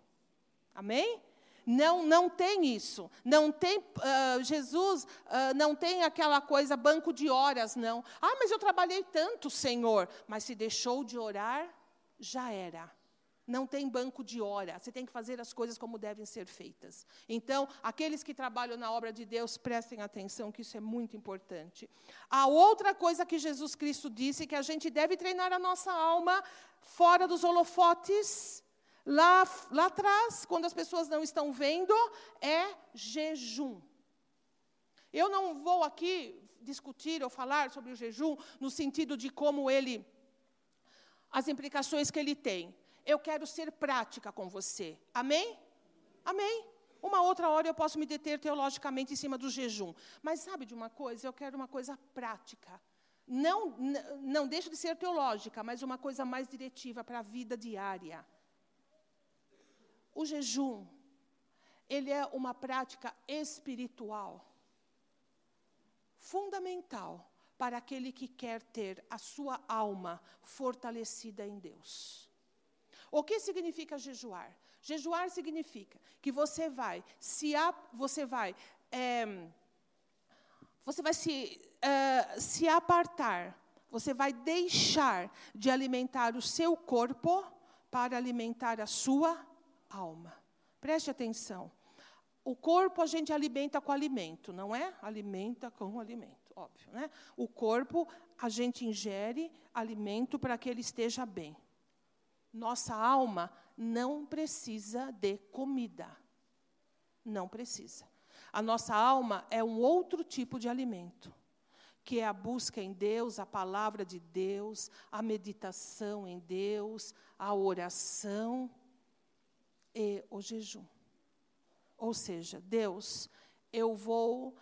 S1: Amém? Não, não tem isso. Não tem uh, Jesus uh, não tem aquela coisa banco de horas, não. Ah, mas eu trabalhei tanto, Senhor. Mas se deixou de orar, já era. Não tem banco de hora. Você tem que fazer as coisas como devem ser feitas. Então, aqueles que trabalham na obra de Deus, prestem atenção, que isso é muito importante. A outra coisa que Jesus Cristo disse, que a gente deve treinar a nossa alma fora dos holofotes, lá, lá atrás, quando as pessoas não estão vendo, é jejum. Eu não vou aqui discutir ou falar sobre o jejum no sentido de como ele, as implicações que ele tem. Eu quero ser prática com você. Amém? Amém. Uma outra hora eu posso me deter teologicamente em cima do jejum. Mas sabe de uma coisa? Eu quero uma coisa prática. Não, não deixa de ser teológica, mas uma coisa mais diretiva para a vida diária. O jejum, ele é uma prática espiritual fundamental para aquele que quer ter a sua alma fortalecida em Deus. O que significa jejuar? Jejuar significa que você vai se você vai é, você vai se, é, se apartar, você vai deixar de alimentar o seu corpo para alimentar a sua alma. Preste atenção. O corpo a gente alimenta com alimento, não é? Alimenta com alimento, óbvio, né? O corpo a gente ingere alimento para que ele esteja bem. Nossa alma não precisa de comida. Não precisa. A nossa alma é um outro tipo de alimento, que é a busca em Deus, a palavra de Deus, a meditação em Deus, a oração e o jejum. Ou seja, Deus, eu vou,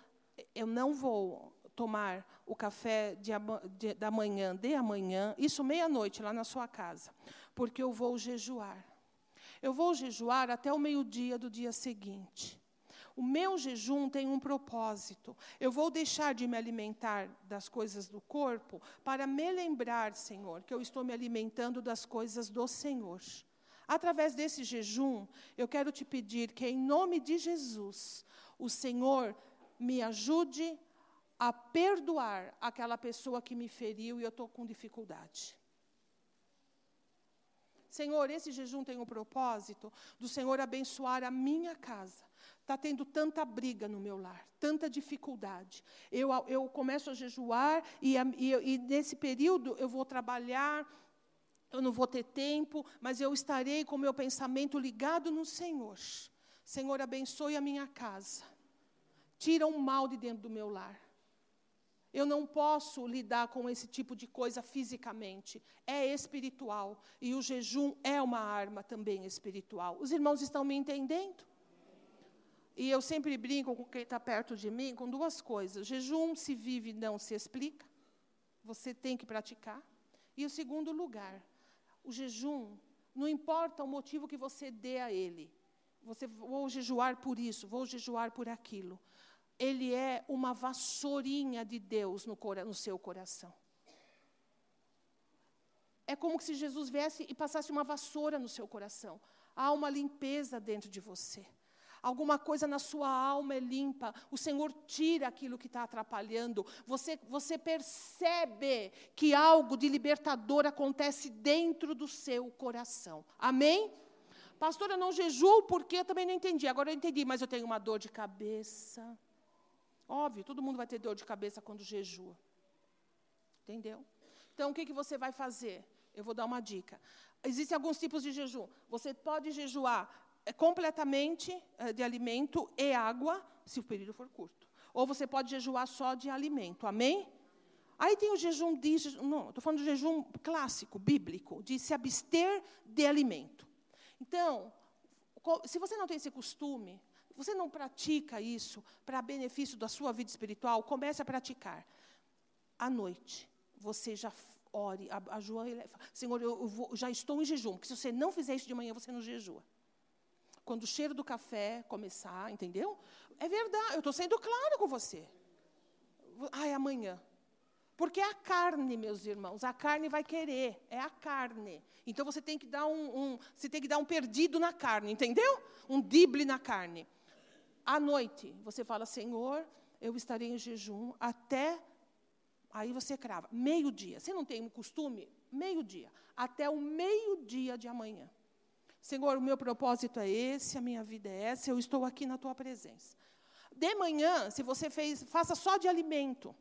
S1: eu não vou tomar o café de, de, da manhã de amanhã, isso meia-noite lá na sua casa, porque eu vou jejuar. Eu vou jejuar até o meio-dia do dia seguinte. O meu jejum tem um propósito. Eu vou deixar de me alimentar das coisas do corpo para me lembrar, Senhor, que eu estou me alimentando das coisas do Senhor. Através desse jejum, eu quero te pedir que, em nome de Jesus, o Senhor me ajude a perdoar aquela pessoa que me feriu e eu estou com dificuldade. Senhor, esse jejum tem o propósito do Senhor abençoar a minha casa. Está tendo tanta briga no meu lar, tanta dificuldade. Eu, eu começo a jejuar e, e, e nesse período eu vou trabalhar eu não vou ter tempo, mas eu estarei com o meu pensamento ligado no Senhor. Senhor, abençoe a minha casa. Tira o mal de dentro do meu lar. Eu não posso lidar com esse tipo de coisa fisicamente. É espiritual. E o jejum é uma arma também espiritual. Os irmãos estão me entendendo? E eu sempre brinco com quem está perto de mim com duas coisas. Jejum se vive, não se explica. Você tem que praticar. E o segundo lugar, o jejum, não importa o motivo que você dê a ele. Você vou jejuar por isso, vou jejuar por aquilo. Ele é uma vassourinha de Deus no, no seu coração. É como se Jesus viesse e passasse uma vassoura no seu coração. Há uma limpeza dentro de você alguma coisa na sua alma é limpa, o Senhor tira aquilo que está atrapalhando, você, você percebe que algo de libertador acontece dentro do seu coração. Amém? Pastor, eu não jejuo porque eu também não entendi. Agora eu entendi, mas eu tenho uma dor de cabeça. Óbvio, todo mundo vai ter dor de cabeça quando jejua. Entendeu? Então, o que, que você vai fazer? Eu vou dar uma dica. Existem alguns tipos de jejum. Você pode jejuar é completamente é, de alimento e água, se o período for curto. Ou você pode jejuar só de alimento, amém? Aí tem o jejum de, não, estou falando do jejum clássico, bíblico, de se abster de alimento. Então, se você não tem esse costume, você não pratica isso para benefício da sua vida espiritual, comece a praticar. À noite, você já ore, a, João, Senhor, eu, eu vou, já estou em jejum, porque se você não fizer isso de manhã, você não jejua quando o cheiro do café começar, entendeu? É verdade, eu estou sendo claro com você. Ai, amanhã. Porque é a carne, meus irmãos, a carne vai querer, é a carne. Então você tem que dar um, um, você tem que dar um perdido na carne, entendeu? Um dible na carne. À noite, você fala, Senhor, eu estarei em jejum até. Aí você crava, meio-dia. Você não tem um costume? Meio-dia. Até o meio-dia de amanhã. Senhor, o meu propósito é esse, a minha vida é essa, eu estou aqui na tua presença. De manhã, se você fez, faça só de alimento,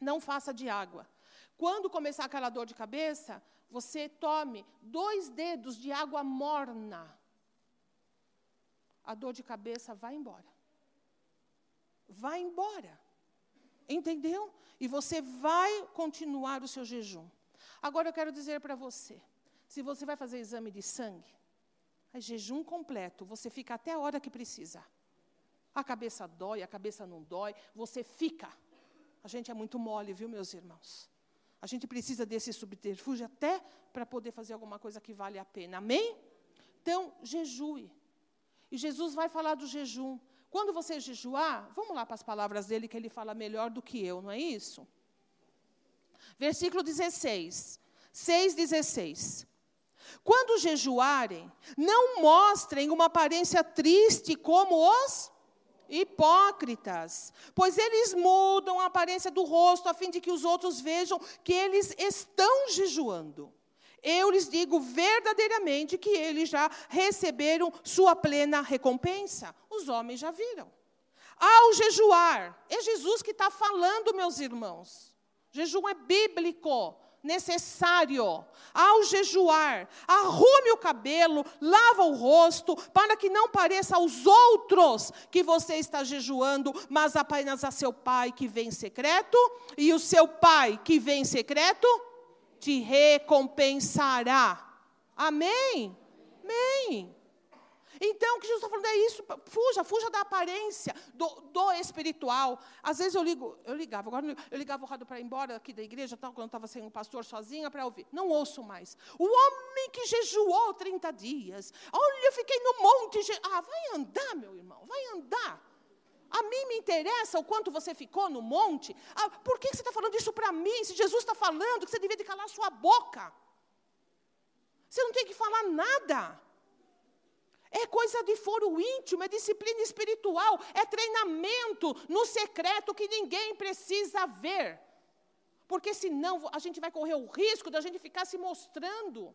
S1: não faça de água. Quando começar aquela dor de cabeça, você tome dois dedos de água morna. A dor de cabeça vai embora. Vai embora. Entendeu? E você vai continuar o seu jejum. Agora eu quero dizer para você: se você vai fazer exame de sangue, é jejum completo, você fica até a hora que precisa. A cabeça dói, a cabeça não dói, você fica. A gente é muito mole, viu, meus irmãos? A gente precisa desse subterfúgio até para poder fazer alguma coisa que vale a pena. Amém? Então, jejue. E Jesus vai falar do jejum. Quando você jejuar, vamos lá para as palavras dele, que ele fala melhor do que eu, não é isso? Versículo 16. 6,16. Quando jejuarem, não mostrem uma aparência triste como os hipócritas, pois eles mudam a aparência do rosto a fim de que os outros vejam que eles estão jejuando. Eu lhes digo verdadeiramente que eles já receberam sua plena recompensa. Os homens já viram. Ao jejuar, é Jesus que está falando, meus irmãos. Jejum é bíblico necessário. Ao jejuar, arrume o cabelo, lava o rosto, para que não pareça aos outros que você está jejuando, mas apenas a seu pai que vem em secreto, e o seu pai que vem em secreto te recompensará. Amém? Amém. Então, o que Jesus está falando é isso, fuja, fuja da aparência, do, do, espiritual. Às vezes eu ligo, eu ligava, agora eu ligava o rádio para ir embora aqui da igreja, tal, quando eu estava sendo pastor sozinha, para ouvir. Não ouço mais. O homem que jejuou 30 dias. Olha, eu fiquei no monte. Ah, vai andar, meu irmão, vai andar. A mim me interessa o quanto você ficou no monte. Ah, por que você está falando isso para mim? Se Jesus está falando que você devia de calar sua boca. Você não tem que falar nada. É coisa de foro íntimo, é disciplina espiritual, é treinamento no secreto que ninguém precisa ver. Porque senão a gente vai correr o risco de a gente ficar se mostrando.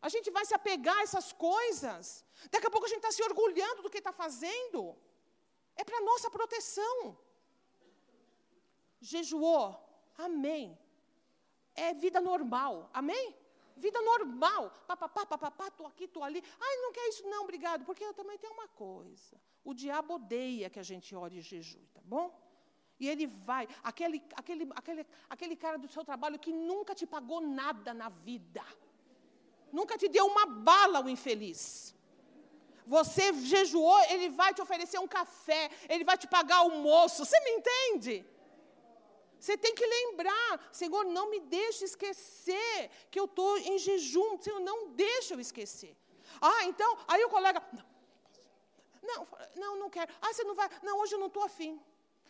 S1: A gente vai se apegar a essas coisas. Daqui a pouco a gente está se orgulhando do que está fazendo. É para nossa proteção. Jejuou, amém. É vida normal, amém? vida normal. Papapá, papapá, estou aqui, estou ali. Ai, não quer isso, não, obrigado. Porque eu também tenho uma coisa. O diabo odeia que a gente ore e jejue, tá bom? E ele vai, aquele, aquele, aquele, aquele cara do seu trabalho que nunca te pagou nada na vida. Nunca te deu uma bala, o infeliz. Você jejuou, ele vai te oferecer um café, ele vai te pagar almoço. Você me entende? Você tem que lembrar, Senhor, não me deixe esquecer que eu estou em jejum. Senhor, não deixa eu esquecer. Ah, então, aí o colega, não, não, não quero. Ah, você não vai, não, hoje eu não estou afim.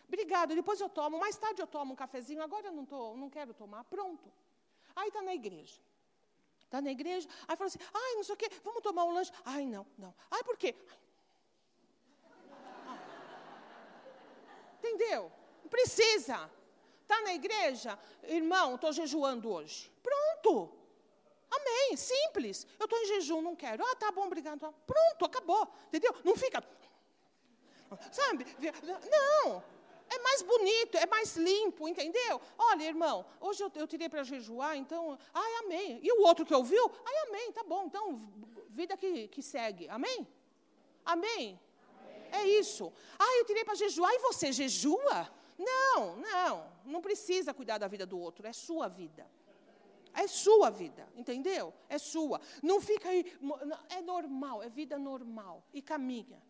S1: Obrigado, depois eu tomo, mais tarde eu tomo um cafezinho, agora eu não, tô, não quero tomar, pronto. Aí está na igreja. Está na igreja, aí fala assim, ai, não sei o quê, vamos tomar um lanche. Ai, não, não. Ai, por quê? Entendeu? Não precisa. Está na igreja? Irmão, estou jejuando hoje. Pronto. Amém. Simples. Eu estou em jejum, não quero. Ah, tá bom, obrigado. Pronto, acabou. Entendeu? Não fica. Sabe? Não. É mais bonito, é mais limpo, entendeu? Olha, irmão, hoje eu, eu tirei para jejuar, então, ai, amém. E o outro que ouviu? Ai, amém, tá bom. Então, vida que, que segue. Amém? Amém? amém. É isso. Ai, eu tirei para jejuar e você jejua? Não, não, não precisa cuidar da vida do outro, é sua vida. É sua vida, entendeu? É sua. Não fica aí, é normal, é vida normal. E caminha.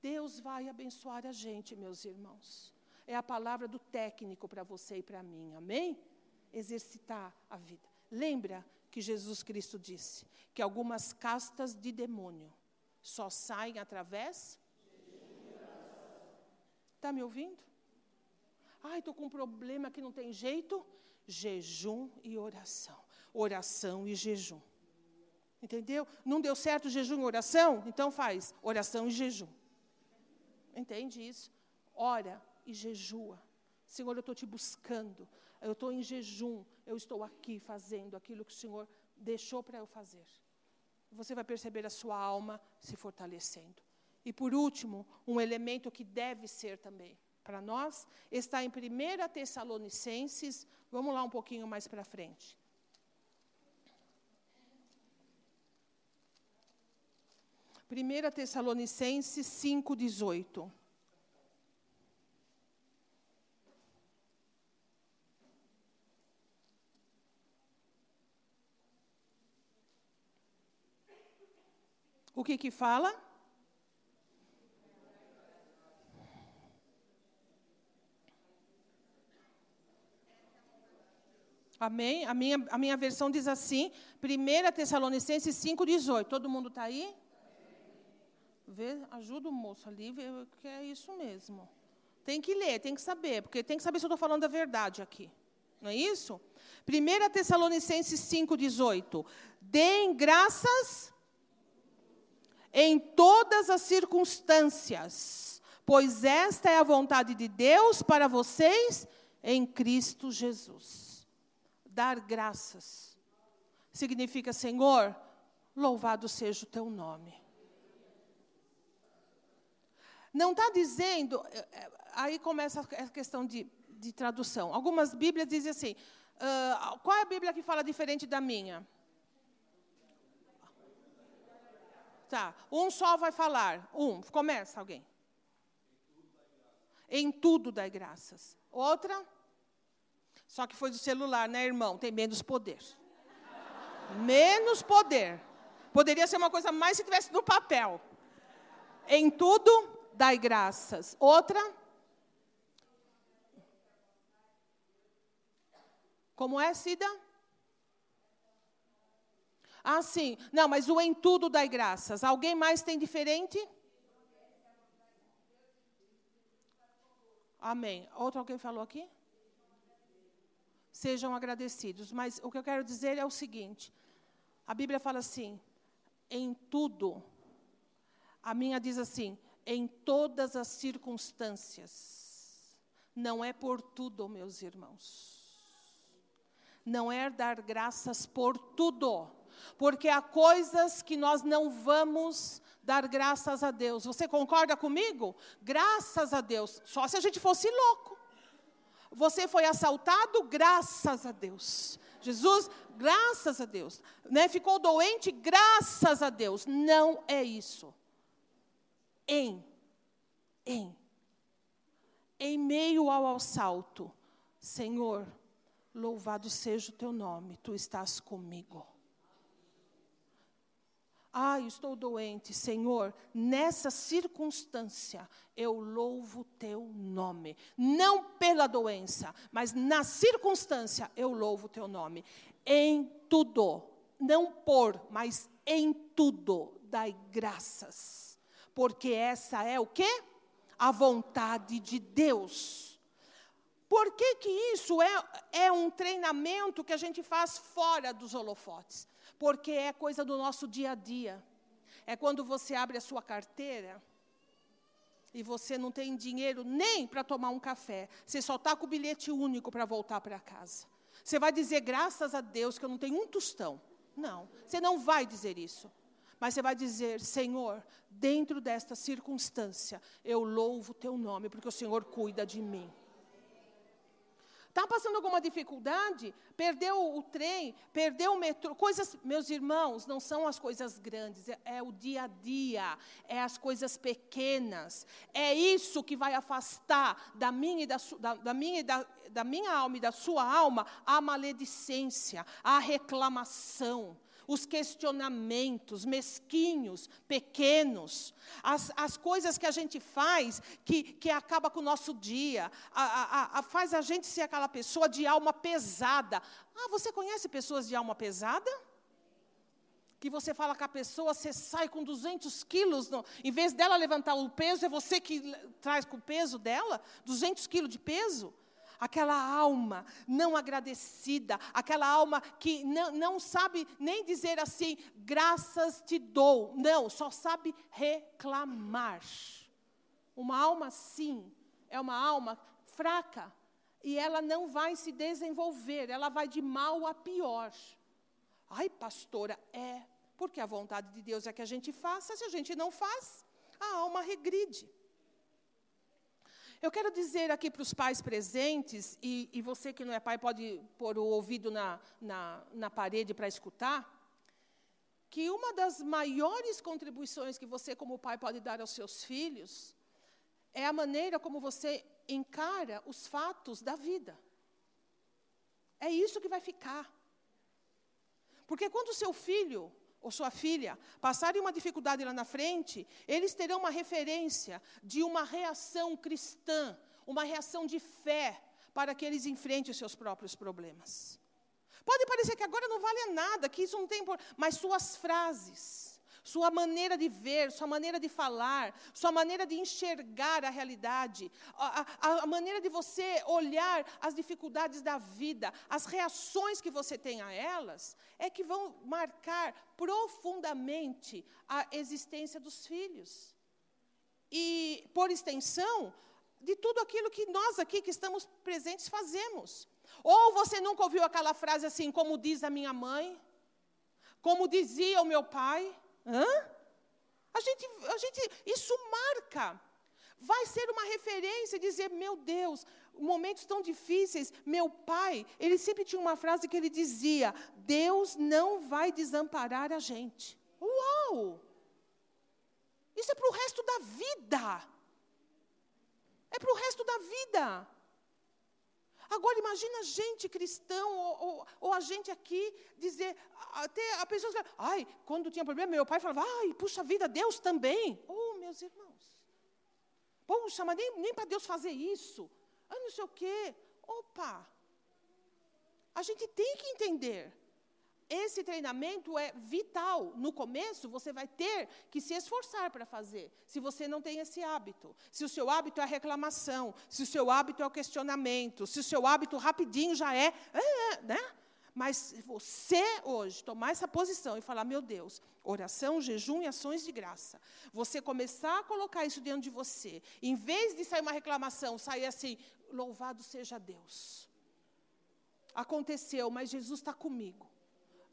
S1: Deus vai abençoar a gente, meus irmãos. É a palavra do técnico para você e para mim, amém? Exercitar a vida. Lembra que Jesus Cristo disse que algumas castas de demônio só saem através. Está me ouvindo? Ai, estou com um problema que não tem jeito. Jejum e oração. Oração e jejum. Entendeu? Não deu certo jejum e oração? Então faz oração e jejum. Entende isso? Ora e jejua. Senhor, eu estou te buscando. Eu estou em jejum. Eu estou aqui fazendo aquilo que o Senhor deixou para eu fazer. você vai perceber a sua alma se fortalecendo. E por último, um elemento que deve ser também para nós, está em 1 Tessalonicenses, vamos lá um pouquinho mais para frente. Primeira Tessalonicenses 5:18. O que que fala? Amém? A minha, a minha versão diz assim, 1 Tessalonicenses 5,18. Todo mundo está aí? Vê, ajuda o moço ali, vê que é isso mesmo. Tem que ler, tem que saber, porque tem que saber se eu estou falando a verdade aqui. Não é isso? 1 Tessalonicenses 5,18. Deem graças em todas as circunstâncias, pois esta é a vontade de Deus para vocês em Cristo Jesus. Dar graças significa, Senhor, louvado seja o teu nome. Não está dizendo, eh, eh, aí começa a questão de, de tradução. Algumas Bíblias dizem assim: uh, qual é a Bíblia que fala diferente da minha? Tá, um só vai falar. Um, começa alguém. Em tudo dai graças. Outra? Só que foi do celular, né, irmão? Tem menos poder. Menos poder. Poderia ser uma coisa mais se tivesse no papel. Em tudo dai graças. Outra? Como é, Cida? Ah, sim. Não, mas o em tudo dai graças. Alguém mais tem diferente? Amém. Outro alguém falou aqui? Sejam agradecidos. Mas o que eu quero dizer é o seguinte: a Bíblia fala assim, em tudo. A minha diz assim, em todas as circunstâncias. Não é por tudo, meus irmãos. Não é dar graças por tudo porque há coisas que nós não vamos dar graças a Deus. Você concorda comigo? Graças a Deus. Só se a gente fosse louco. Você foi assaltado, graças a Deus. Jesus, graças a Deus. Né? Ficou doente, graças a Deus. Não é isso. Em, em, em meio ao assalto, Senhor, louvado seja o teu nome, tu estás comigo. Ai, estou doente, Senhor. Nessa circunstância, eu louvo teu nome. Não pela doença, mas na circunstância, eu louvo teu nome. Em tudo, não por, mas em tudo, dai graças. Porque essa é o quê? A vontade de Deus. Por que, que isso é, é um treinamento que a gente faz fora dos holofotes? porque é coisa do nosso dia a dia. É quando você abre a sua carteira e você não tem dinheiro nem para tomar um café, você só está com o bilhete único para voltar para casa. Você vai dizer, graças a Deus, que eu não tenho um tostão. Não, você não vai dizer isso. Mas você vai dizer, Senhor, dentro desta circunstância, eu louvo o teu nome, porque o Senhor cuida de mim. Está passando alguma dificuldade? Perdeu o trem, perdeu o metrô, coisas, meus irmãos, não são as coisas grandes, é, é o dia a dia, é as coisas pequenas. É isso que vai afastar da minha, e da, da, da minha, da, da minha alma e da sua alma a maledicência, a reclamação os questionamentos mesquinhos, pequenos, as, as coisas que a gente faz que, que acaba com o nosso dia, a, a, a, faz a gente ser aquela pessoa de alma pesada. Ah, você conhece pessoas de alma pesada? que você fala com a pessoa, você sai com 200 quilos, no, em vez dela levantar o peso, é você que traz com o peso dela, 200 quilos de peso aquela alma não agradecida, aquela alma que não, não sabe nem dizer assim, graças te dou. Não, só sabe reclamar. Uma alma assim é uma alma fraca e ela não vai se desenvolver, ela vai de mal a pior. Ai, pastora, é Porque a vontade de Deus é que a gente faça, se a gente não faz, a alma regride. Eu quero dizer aqui para os pais presentes, e, e, você que não é pai pode pôr o ouvido na, na, na parede para escutar, que uma das maiores contribuições que você, como pai, pode dar aos seus filhos é a maneira como você encara os fatos da vida. É isso que vai ficar. Porque quando o seu filho ou sua filha passarem uma dificuldade lá na frente, eles terão uma referência de uma reação cristã, uma reação de fé, para que eles enfrentem os seus próprios problemas. Pode parecer que agora não vale nada, que isso não tem importância, mas suas frases, sua maneira de ver, sua maneira de falar, sua maneira de enxergar a realidade, a, a, a, maneira de você olhar as dificuldades da vida, as reações que você tem a elas, é que vão marcar profundamente a existência dos filhos. E, por extensão, de tudo aquilo que nós aqui que estamos presentes fazemos. Ou você nunca ouviu aquela frase assim, como diz a minha mãe, como dizia o meu pai, Hã? A gente, a gente, isso marca. Vai ser uma referência, dizer, meu Deus, momentos tão difíceis, meu pai, ele sempre tinha uma frase que ele dizia: Deus não vai desamparar a gente. Uau! Isso é para o resto da vida. É para o resto da vida. Imagina a gente cristão, ou, ou, ou, a gente aqui, dizer, até a pessoa ai, quando tinha problema, meu pai falava, ai, puxa vida, Deus também. Oh, meus irmãos. Puxa, mas nem, nem para Deus fazer isso. Ah, não sei o quê. Opa! A gente tem que entender esse treinamento é vital. No começo, você vai ter que se esforçar para fazer, se você não tem esse hábito. Se o seu hábito é a reclamação, se o seu hábito é o questionamento, se o seu hábito rapidinho já é, é, é né? Mas você hoje tomar essa posição e falar, meu Deus, oração, jejum e ações de graça, você começar a colocar isso dentro de você, em vez de sair uma reclamação, sair assim, louvado seja Deus. Aconteceu, mas Jesus está comigo.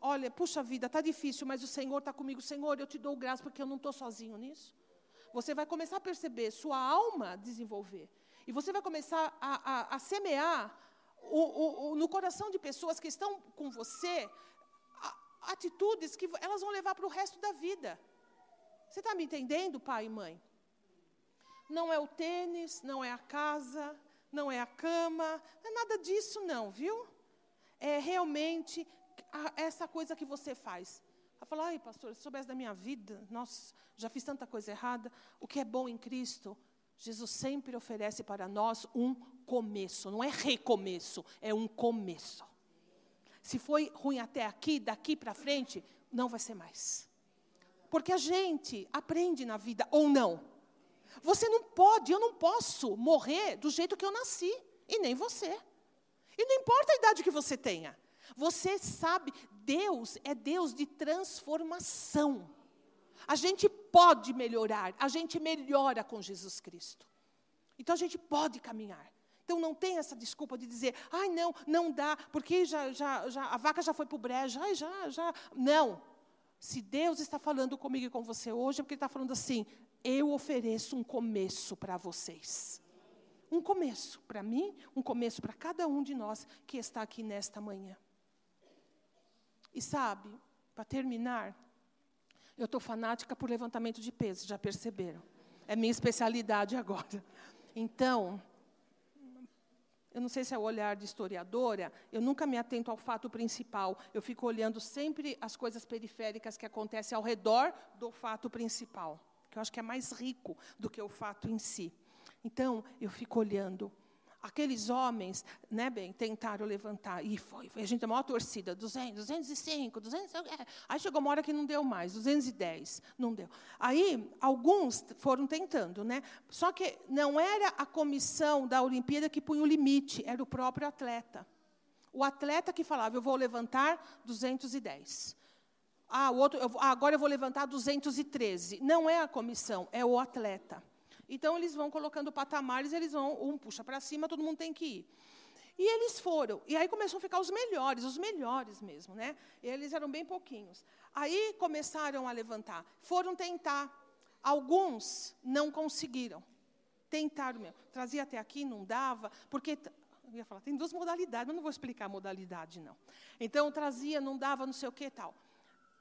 S1: Olha, puxa vida, está difícil, mas o Senhor está comigo. Senhor, eu te dou graça porque eu não estou sozinho nisso. Você vai começar a perceber sua alma desenvolver. E você vai começar a, a, a semear o, o, o, no coração de pessoas que estão com você a, atitudes que elas vão levar para o resto da vida. Você está me entendendo, pai e mãe? Não é o tênis, não é a casa, não é a cama, não é nada disso, não, viu? É realmente essa coisa que você faz. Ela fala, ai, pastor, se soubesse da minha vida, nossa, já fiz tanta coisa errada. O que é bom em Cristo, Jesus sempre oferece para nós um começo. Não é recomeço, é um começo. Se foi ruim até aqui, daqui para frente, não vai ser mais. Porque a gente aprende na vida, ou não. Você não pode, eu não posso morrer do jeito que eu nasci, e nem você. E não importa a idade que você tenha. Você sabe, Deus é Deus de transformação. A gente pode melhorar, a gente melhora com Jesus Cristo. Então a gente pode caminhar. Então não tem essa desculpa de dizer, ai não, não dá, porque já, já, já, a vaca já foi para o brejo, ai já, já. Não. Se Deus está falando comigo e com você hoje, é porque Ele está falando assim, eu ofereço um começo para vocês. Um começo para mim, um começo para cada um de nós que está aqui nesta manhã. E sabe, para terminar, eu estou fanática por levantamento de peso, já perceberam? É minha especialidade agora. Então, eu não sei se é o olhar de historiadora, eu nunca me atento ao fato principal. Eu fico olhando sempre as coisas periféricas que acontecem ao redor do fato principal, que eu acho que é mais rico do que o fato em si. Então, eu fico olhando Aqueles homens, né, bem, tentaram levantar, e foi, foi a gente, a maior torcida, 200, 205, 200, é. aí chegou uma hora que não deu mais, 210, não deu. Aí, alguns foram tentando, né, só que não era a comissão da Olimpíada que punha o limite, era o próprio atleta. O atleta que falava, eu vou levantar 210. Ah, o outro, eu, agora eu vou levantar 213. Não é a comissão, é o atleta. Então, eles vão colocando patamares, eles vão, um puxa para cima, todo mundo tem que ir. E eles foram. E aí começaram a ficar os melhores, os melhores mesmo, né? Eles eram bem pouquinhos. Aí começaram a levantar. Foram tentar. Alguns não conseguiram. Tentaram mesmo. Trazia até aqui, não dava, porque eu ia falar, tem duas modalidades, mas não vou explicar a modalidade, não. Então, trazia, não dava, não sei o que tal.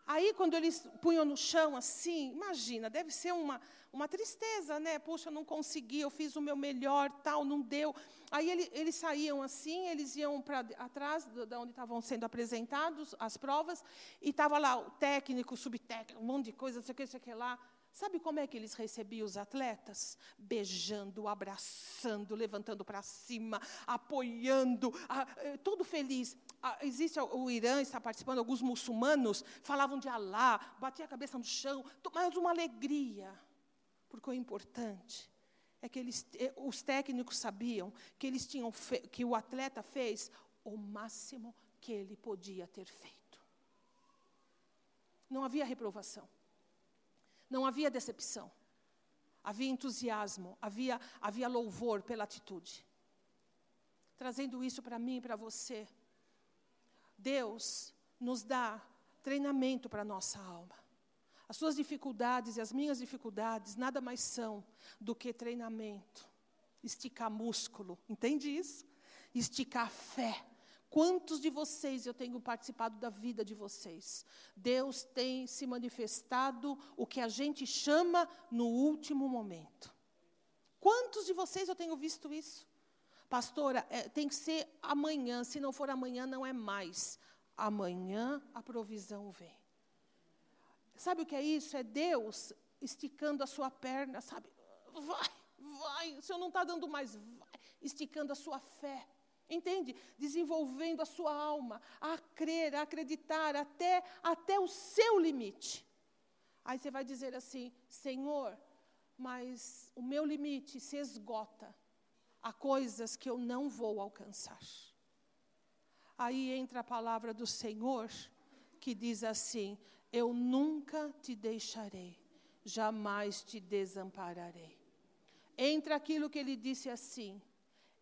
S1: Aí, quando eles punham no chão assim, imagina, deve ser uma, uma tristeza, né? Poxa, não consegui, eu fiz o meu melhor, tal, não deu. Aí ele, eles saíam assim, eles iam para atrás de onde estavam sendo apresentados as provas, e estava lá o técnico, o subtécnico, um monte de coisa, não sei o que, não sei o que lá. Sabe como é que eles recebiam os atletas? Beijando, abraçando, levantando para cima, apoiando, a, eh, todo feliz. A, existe o Irã, está participando, alguns muçulmanos falavam de Alá, batiam a cabeça no chão, mas uma alegria. Porque o importante é que eles, eh, os técnicos sabiam que, eles tinham que o atleta fez o máximo que ele podia ter feito. Não havia reprovação. Não havia decepção. Havia entusiasmo, havia, havia louvor pela atitude. Trazendo isso para mim e para você. Deus nos dá treinamento para a nossa alma. As suas dificuldades e as minhas dificuldades nada mais são do que treinamento. Esticar músculo, entende isso? Esticar fé Quantos de vocês eu tenho participado da vida de vocês? Deus tem se manifestado o que a gente chama no último momento. Quantos de vocês eu tenho visto isso? Pastora, é, tem que ser amanhã, se não for amanhã, não é mais. Amanhã a provisão vem. Sabe o que é isso? É Deus esticando a sua perna, sabe? Vai, vai, o Senhor não está dando mais, vai, esticando a sua fé. Entende? Desenvolvendo a sua alma a crer, a acreditar até, até o seu limite. Aí você vai dizer assim: Senhor, mas o meu limite se esgota a coisas que eu não vou alcançar. Aí entra a palavra do Senhor que diz assim: Eu nunca te deixarei, jamais te desampararei. Entra aquilo que ele disse assim: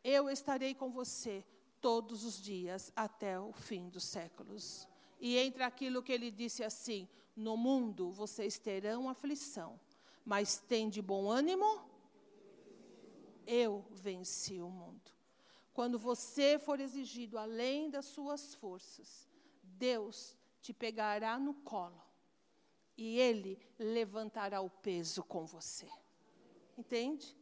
S1: eu estarei com você todos os dias até o fim dos séculos. E entre aquilo que ele disse assim: No mundo vocês terão aflição, mas tem de bom ânimo. Eu venci o mundo. Quando você for exigido além das suas forças, Deus te pegará no colo e Ele levantará o peso com você. Entende?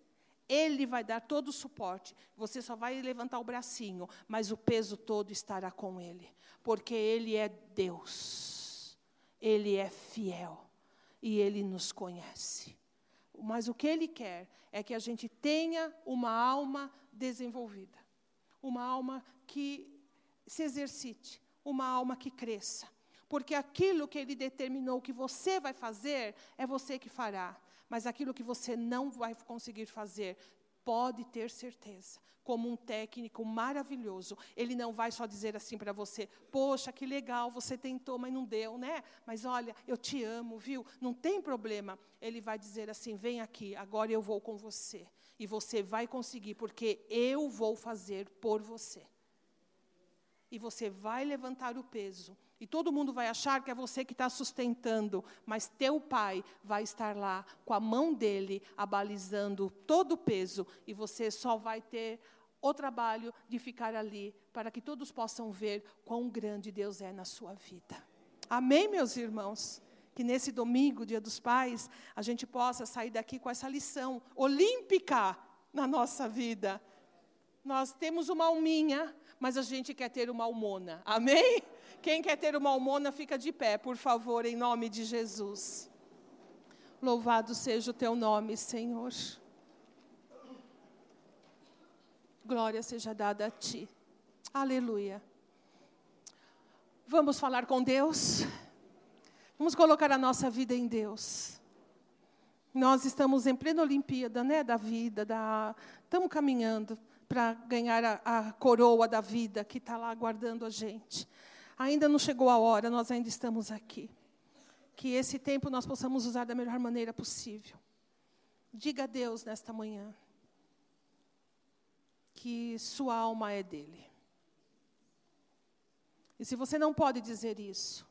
S1: Ele vai dar todo o suporte. Você só vai levantar o bracinho, mas o peso todo estará com Ele. Porque Ele é Deus. Ele é fiel. E Ele nos conhece. Mas o que Ele quer é que a gente tenha uma alma desenvolvida. Uma alma que se exercite. Uma alma que cresça. Porque aquilo que Ele determinou que você vai fazer, é você que fará. Mas aquilo que você não vai conseguir fazer, pode ter certeza, como um técnico maravilhoso, ele não vai só dizer assim para você: Poxa, que legal, você tentou, mas não deu, né? Mas olha, eu te amo, viu? Não tem problema. Ele vai dizer assim: Vem aqui, agora eu vou com você. E você vai conseguir, porque eu vou fazer por você. E você vai levantar o peso e todo mundo vai achar que é você que está sustentando, mas teu pai vai estar lá com a mão dele abalizando todo o peso e você só vai ter o trabalho de ficar ali para que todos possam ver quão grande Deus é na sua vida. Amém, meus irmãos? Que nesse domingo, Dia dos Pais, a gente possa sair daqui com essa lição olímpica na nossa vida. Nós temos uma alminha, mas a gente quer ter uma almona. Amém? Quem quer ter uma almona, fica de pé, por favor, em nome de Jesus. Louvado seja o teu nome, Senhor. Glória seja dada a ti. Aleluia. Vamos falar com Deus. Vamos colocar a nossa vida em Deus. Nós estamos em plena Olimpíada, né, da vida, da... estamos caminhando para ganhar a, a, coroa da vida que está lá aguardando a gente. Ainda não chegou a hora, nós ainda estamos aqui. Que esse tempo nós possamos usar da melhor maneira possível. Diga a Deus nesta manhã que sua alma é dele. E se você não pode dizer isso,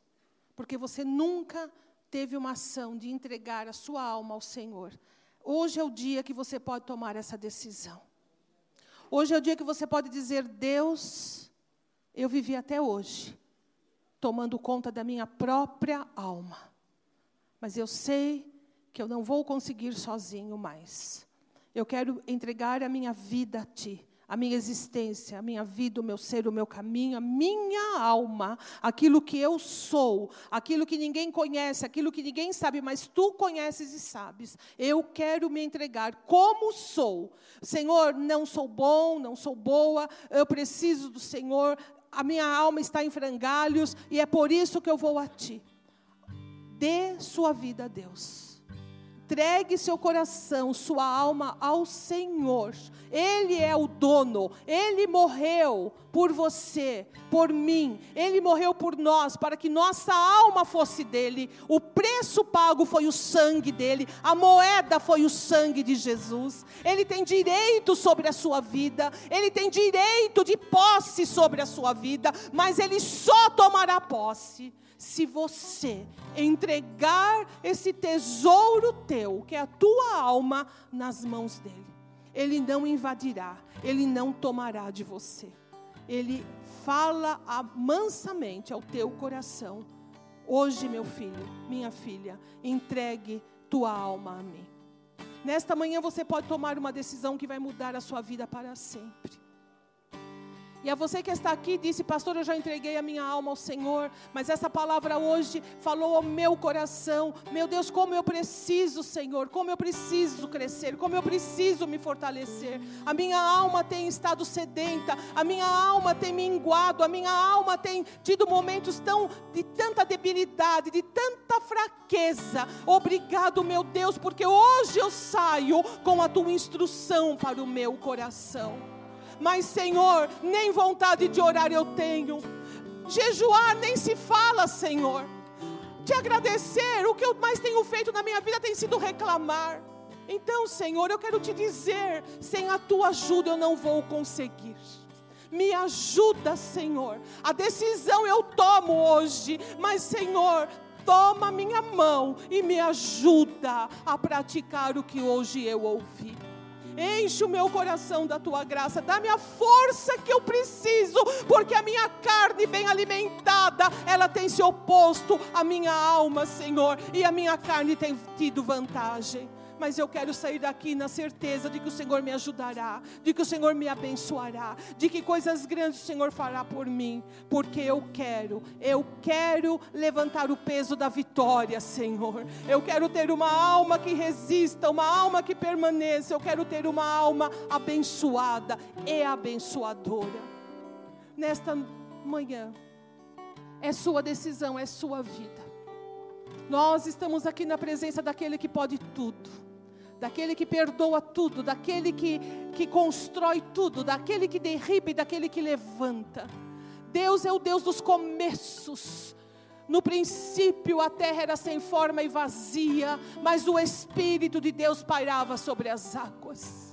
S1: porque você nunca teve uma ação de entregar a sua alma ao Senhor, hoje é o dia que você pode tomar essa decisão. Hoje é o dia que você pode dizer: Deus, eu vivi até hoje, tomando conta da minha própria alma, mas eu sei que eu não vou conseguir sozinho mais. Eu quero entregar a minha vida a Ti a minha existência, a minha vida, o meu ser, o meu caminho, a minha alma, aquilo que eu sou, aquilo que ninguém conhece, aquilo que ninguém sabe, mas tu conheces e sabes. Eu quero me entregar como sou. Senhor, não sou bom, não sou boa, eu preciso do Senhor, a minha alma está em frangalhos e é por isso que eu vou a ti. Dê sua vida a Deus. Entregue seu coração, sua alma ao Senhor. Ele é o dono. Ele morreu por você, por mim. Ele morreu por nós, para que nossa alma fosse dele. O preço pago foi o sangue dele. A moeda foi o sangue de Jesus. Ele tem direito sobre a sua vida. Ele tem direito de posse sobre a sua vida. Mas ele só tomará posse se você entregar esse tesouro teu, que é a tua alma, nas mãos dele. Ele não invadirá, ele não tomará de você. Ele fala mansamente ao teu coração: Hoje, meu filho, minha filha, entregue tua alma a mim. Nesta manhã você pode tomar uma decisão que vai mudar a sua vida para sempre. E a você que está aqui disse, pastor, eu já entreguei a minha alma ao Senhor, mas essa palavra hoje falou ao meu coração. Meu Deus, como eu preciso, Senhor, como eu preciso crescer, como eu preciso me fortalecer. A minha alma tem estado sedenta, a minha alma tem minguado, a minha alma tem tido momentos tão de tanta debilidade, de tanta fraqueza. Obrigado, meu Deus, porque hoje eu saio com a tua instrução para o meu coração mas Senhor, nem vontade de orar eu tenho. Jejuar nem se fala, Senhor. Te agradecer, o que eu mais tenho feito na minha vida tem sido reclamar. Então, Senhor, eu quero te dizer: sem a tua ajuda eu não vou conseguir. Me ajuda, Senhor. A decisão eu tomo hoje, mas, Senhor, toma minha mão e me ajuda a praticar o que hoje eu ouvi. Enche o meu coração da tua graça, dá-me a força que eu preciso, porque a minha carne bem alimentada, ela tem se oposto à minha alma, Senhor, e a minha carne tem tido vantagem mas eu quero sair daqui na certeza de que o Senhor me ajudará, de que o Senhor me abençoará, de que coisas grandes o Senhor fará por mim, porque eu quero, eu quero levantar o peso da vitória, Senhor. Eu quero ter uma alma que resista, uma alma que permaneça, eu quero ter uma alma abençoada e abençoadora. Nesta manhã, é sua decisão, é sua vida. Nós estamos aqui na presença daquele que pode tudo daquele que perdoa tudo, daquele que, que constrói tudo, daquele que derriba e daquele que levanta. Deus é o Deus dos começos. No princípio a terra era sem forma e vazia, mas o Espírito de Deus pairava sobre as águas.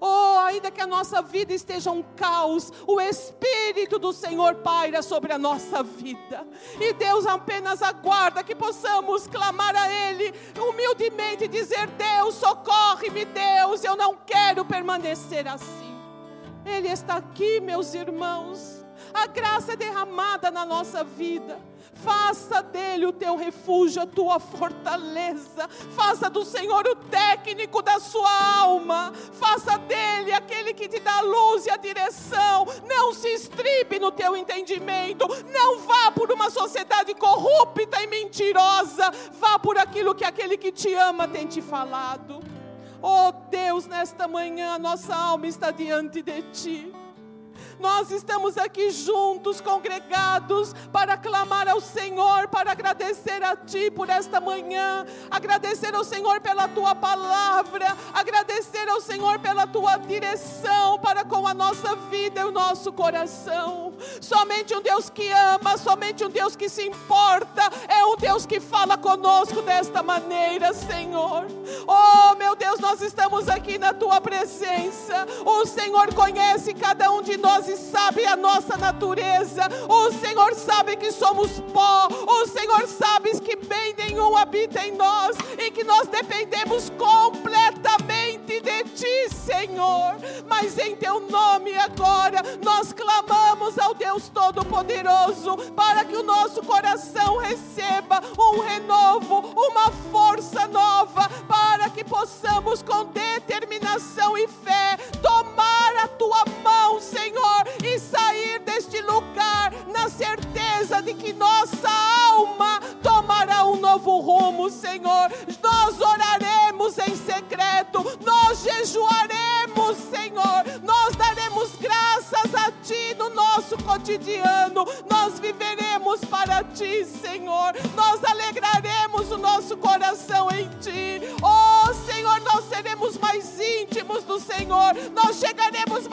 S1: Oh, ainda que a nossa vida esteja um caos, o Espírito do Senhor paira sobre a nossa vida. E Deus apenas aguarda que possamos clamar a Ele humildemente dizer: Deus, socorre-me, Deus, eu não quero permanecer assim. Ele está aqui, meus irmãos. A graça é derramada na nossa vida. Faça dele o teu refúgio, a tua fortaleza. Faça do Senhor o técnico da sua alma. Faça dele aquele que te dá a luz e a direção. Não se estribe no teu entendimento. Não vá por uma sociedade corrupta e mentirosa. Vá por aquilo que aquele que te ama tem te falado. Oh Deus, nesta manhã nossa alma está diante de ti. Nós estamos aqui juntos, congregados, para clamar ao Senhor, para agradecer a Ti por esta manhã, agradecer ao Senhor pela Tua palavra, agradecer ao Senhor pela Tua direção para com a nossa vida e o nosso coração. Somente um Deus que ama, somente um Deus que se importa, é um Deus que fala conosco desta maneira, Senhor. Oh, meu Deus, nós estamos aqui na tua presença. O Senhor conhece cada um de nós e sabe a nossa natureza. O Senhor sabe que somos pó. O Senhor sabe que bem nenhum habita em nós e que nós dependemos completamente de ti, Senhor. Mas em teu nome agora nós clamamos ao Deus Todo-Poderoso para que o nosso coração receba um renovo, uma força nova, para que possamos com determinação e fé tomar a tua mão, Senhor, e sair deste lugar na certeza de que nossa alma tomará um novo rumo, Senhor. Nós oraremos em secreto, nós jejuaremos, Senhor, nós daremos graças a Ti no nosso cotidiano, nós viveremos para Ti, Senhor, nós alegraremos o nosso coração em Ti, oh Senhor, nós seremos mais íntimos do Senhor, nós chegaremos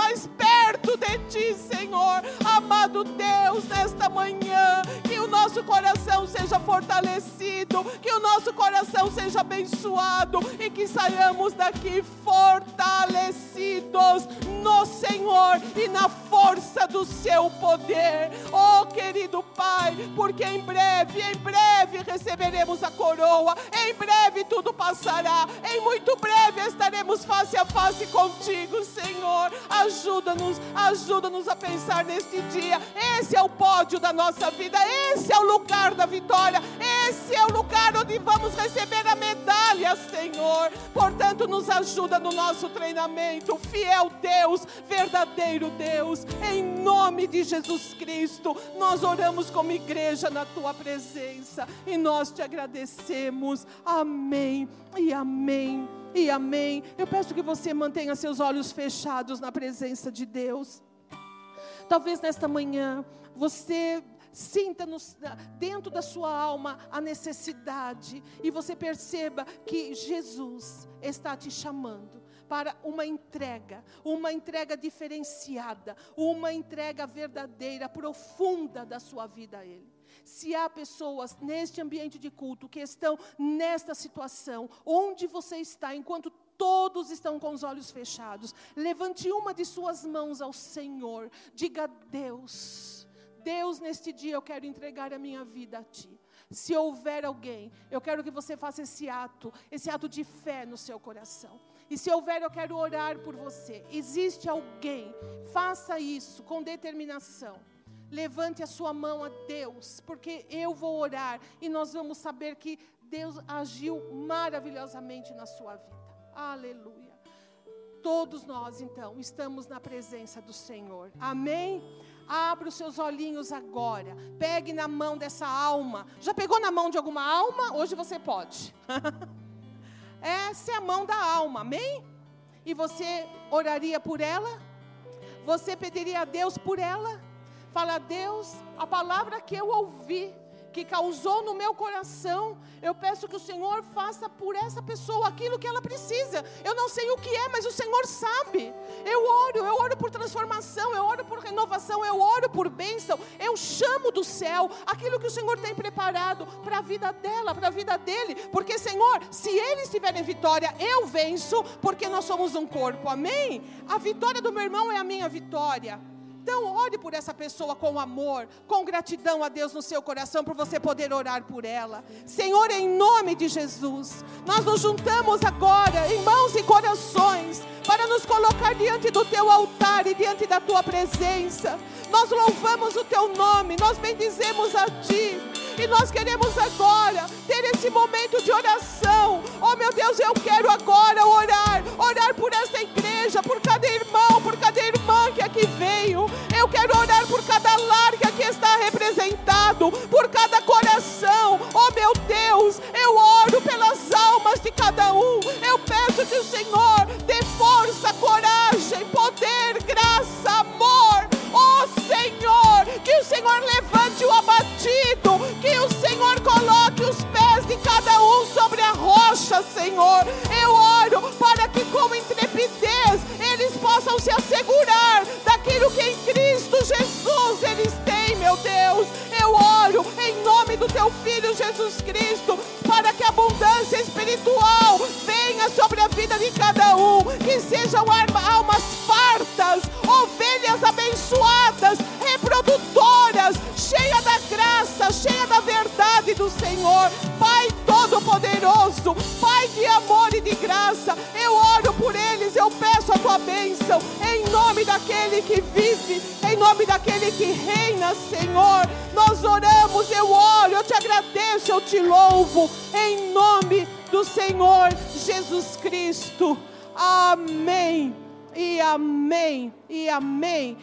S1: nosso coração seja fortalecido, que o nosso coração seja abençoado e que saiamos daqui fortalecidos no Senhor e na força do Seu poder. Oh, querido Pai, porque em breve, em breve receberemos a coroa, em breve tudo passará, em muito breve estaremos face a face contigo, Senhor. Ajuda-nos, ajuda-nos a pensar neste dia. Esse é o pódio da nossa vida, esse é o lugar da vitória, esse é o lugar onde vamos receber a medalha, Senhor. Portanto, nos ajuda no nosso treinamento, fiel Deus, verdadeiro Deus, em nome de Jesus Cristo. Nós oramos como igreja na tua presença e nós te agradecemos. Amém e amém e amém. Eu peço que você mantenha seus olhos fechados na presença de Deus. Talvez nesta manhã você sinta dentro da sua alma a necessidade e você perceba que Jesus está te chamando para uma entrega, uma entrega diferenciada, uma entrega verdadeira, profunda da sua vida a Ele. Se há pessoas neste ambiente de culto que estão nesta situação, onde você está, enquanto todos estão com os olhos fechados, levante uma de suas mãos ao Senhor, diga Deus Deus, neste dia eu quero entregar a minha vida a Ti. Se houver alguém, eu quero que você faça esse ato, esse ato de fé no seu coração. E se houver, eu quero orar por você. Existe alguém, faça isso com determinação. Levante a sua mão a Deus, porque eu vou orar e nós vamos saber que Deus agiu maravilhosamente na sua vida. Aleluia. Todos nós, então, estamos na presença do Senhor. Amém? Abra os seus olhinhos agora. Pegue na mão dessa alma. Já pegou na mão de alguma alma? Hoje você pode. Essa é a mão da alma, amém? E você oraria por ela? Você pediria a Deus por ela? Fala, Deus, a palavra que eu ouvi que causou no meu coração, eu peço que o Senhor faça por essa pessoa aquilo que ela precisa. Eu não sei o que é, mas o Senhor sabe. Eu oro, eu oro por transformação, eu oro por renovação, eu oro por bênção. Eu chamo do céu aquilo que o Senhor tem preparado para a vida dela, para a vida dele. Porque, Senhor, se eles tiverem vitória, eu venço, porque nós somos um corpo. Amém? A vitória do meu irmão é a minha vitória. Então, ore por essa pessoa com amor, com gratidão a Deus no seu coração, para você poder orar por ela. Senhor, em nome de Jesus, nós nos juntamos agora em mãos e corações para nos colocar diante do teu altar e diante da tua presença. Nós louvamos o teu nome, nós bendizemos a ti. E nós queremos agora ter esse momento de oração. Oh meu Deus, eu quero agora orar, orar por essa igreja, por cada irmão, por cada irmã que aqui veio. Eu quero orar por cada lar que aqui está representado, por cada coração. Oh meu Deus, eu oro pelas almas de cada um. Eu peço que o Senhor dê força, coragem, poder, graça, amor. Que o Senhor levante o abatido, que o Senhor coloque os pés de cada um sobre a rocha, Senhor. Eu oro para que com intrepidez eles possam se assegurar daquilo que em Cristo Jesus eles teu filho Jesus Cristo, para que a abundância espiritual venha sobre a vida de cada um, que sejam almas fartas, ovelhas abençoadas, reprodutoras, cheias da graça, cheias da verdade do Senhor. Pai Todo-Poderoso, Pai de amor e de graça, eu oro por eles, eu peço a tua bênção, em nome daquele que vive, em nome daquele que reina, Senhor. Nós oramos, eu oro, eu te agradeço, eu te louvo, em nome do Senhor Jesus Cristo. Amém. E amém. E amém.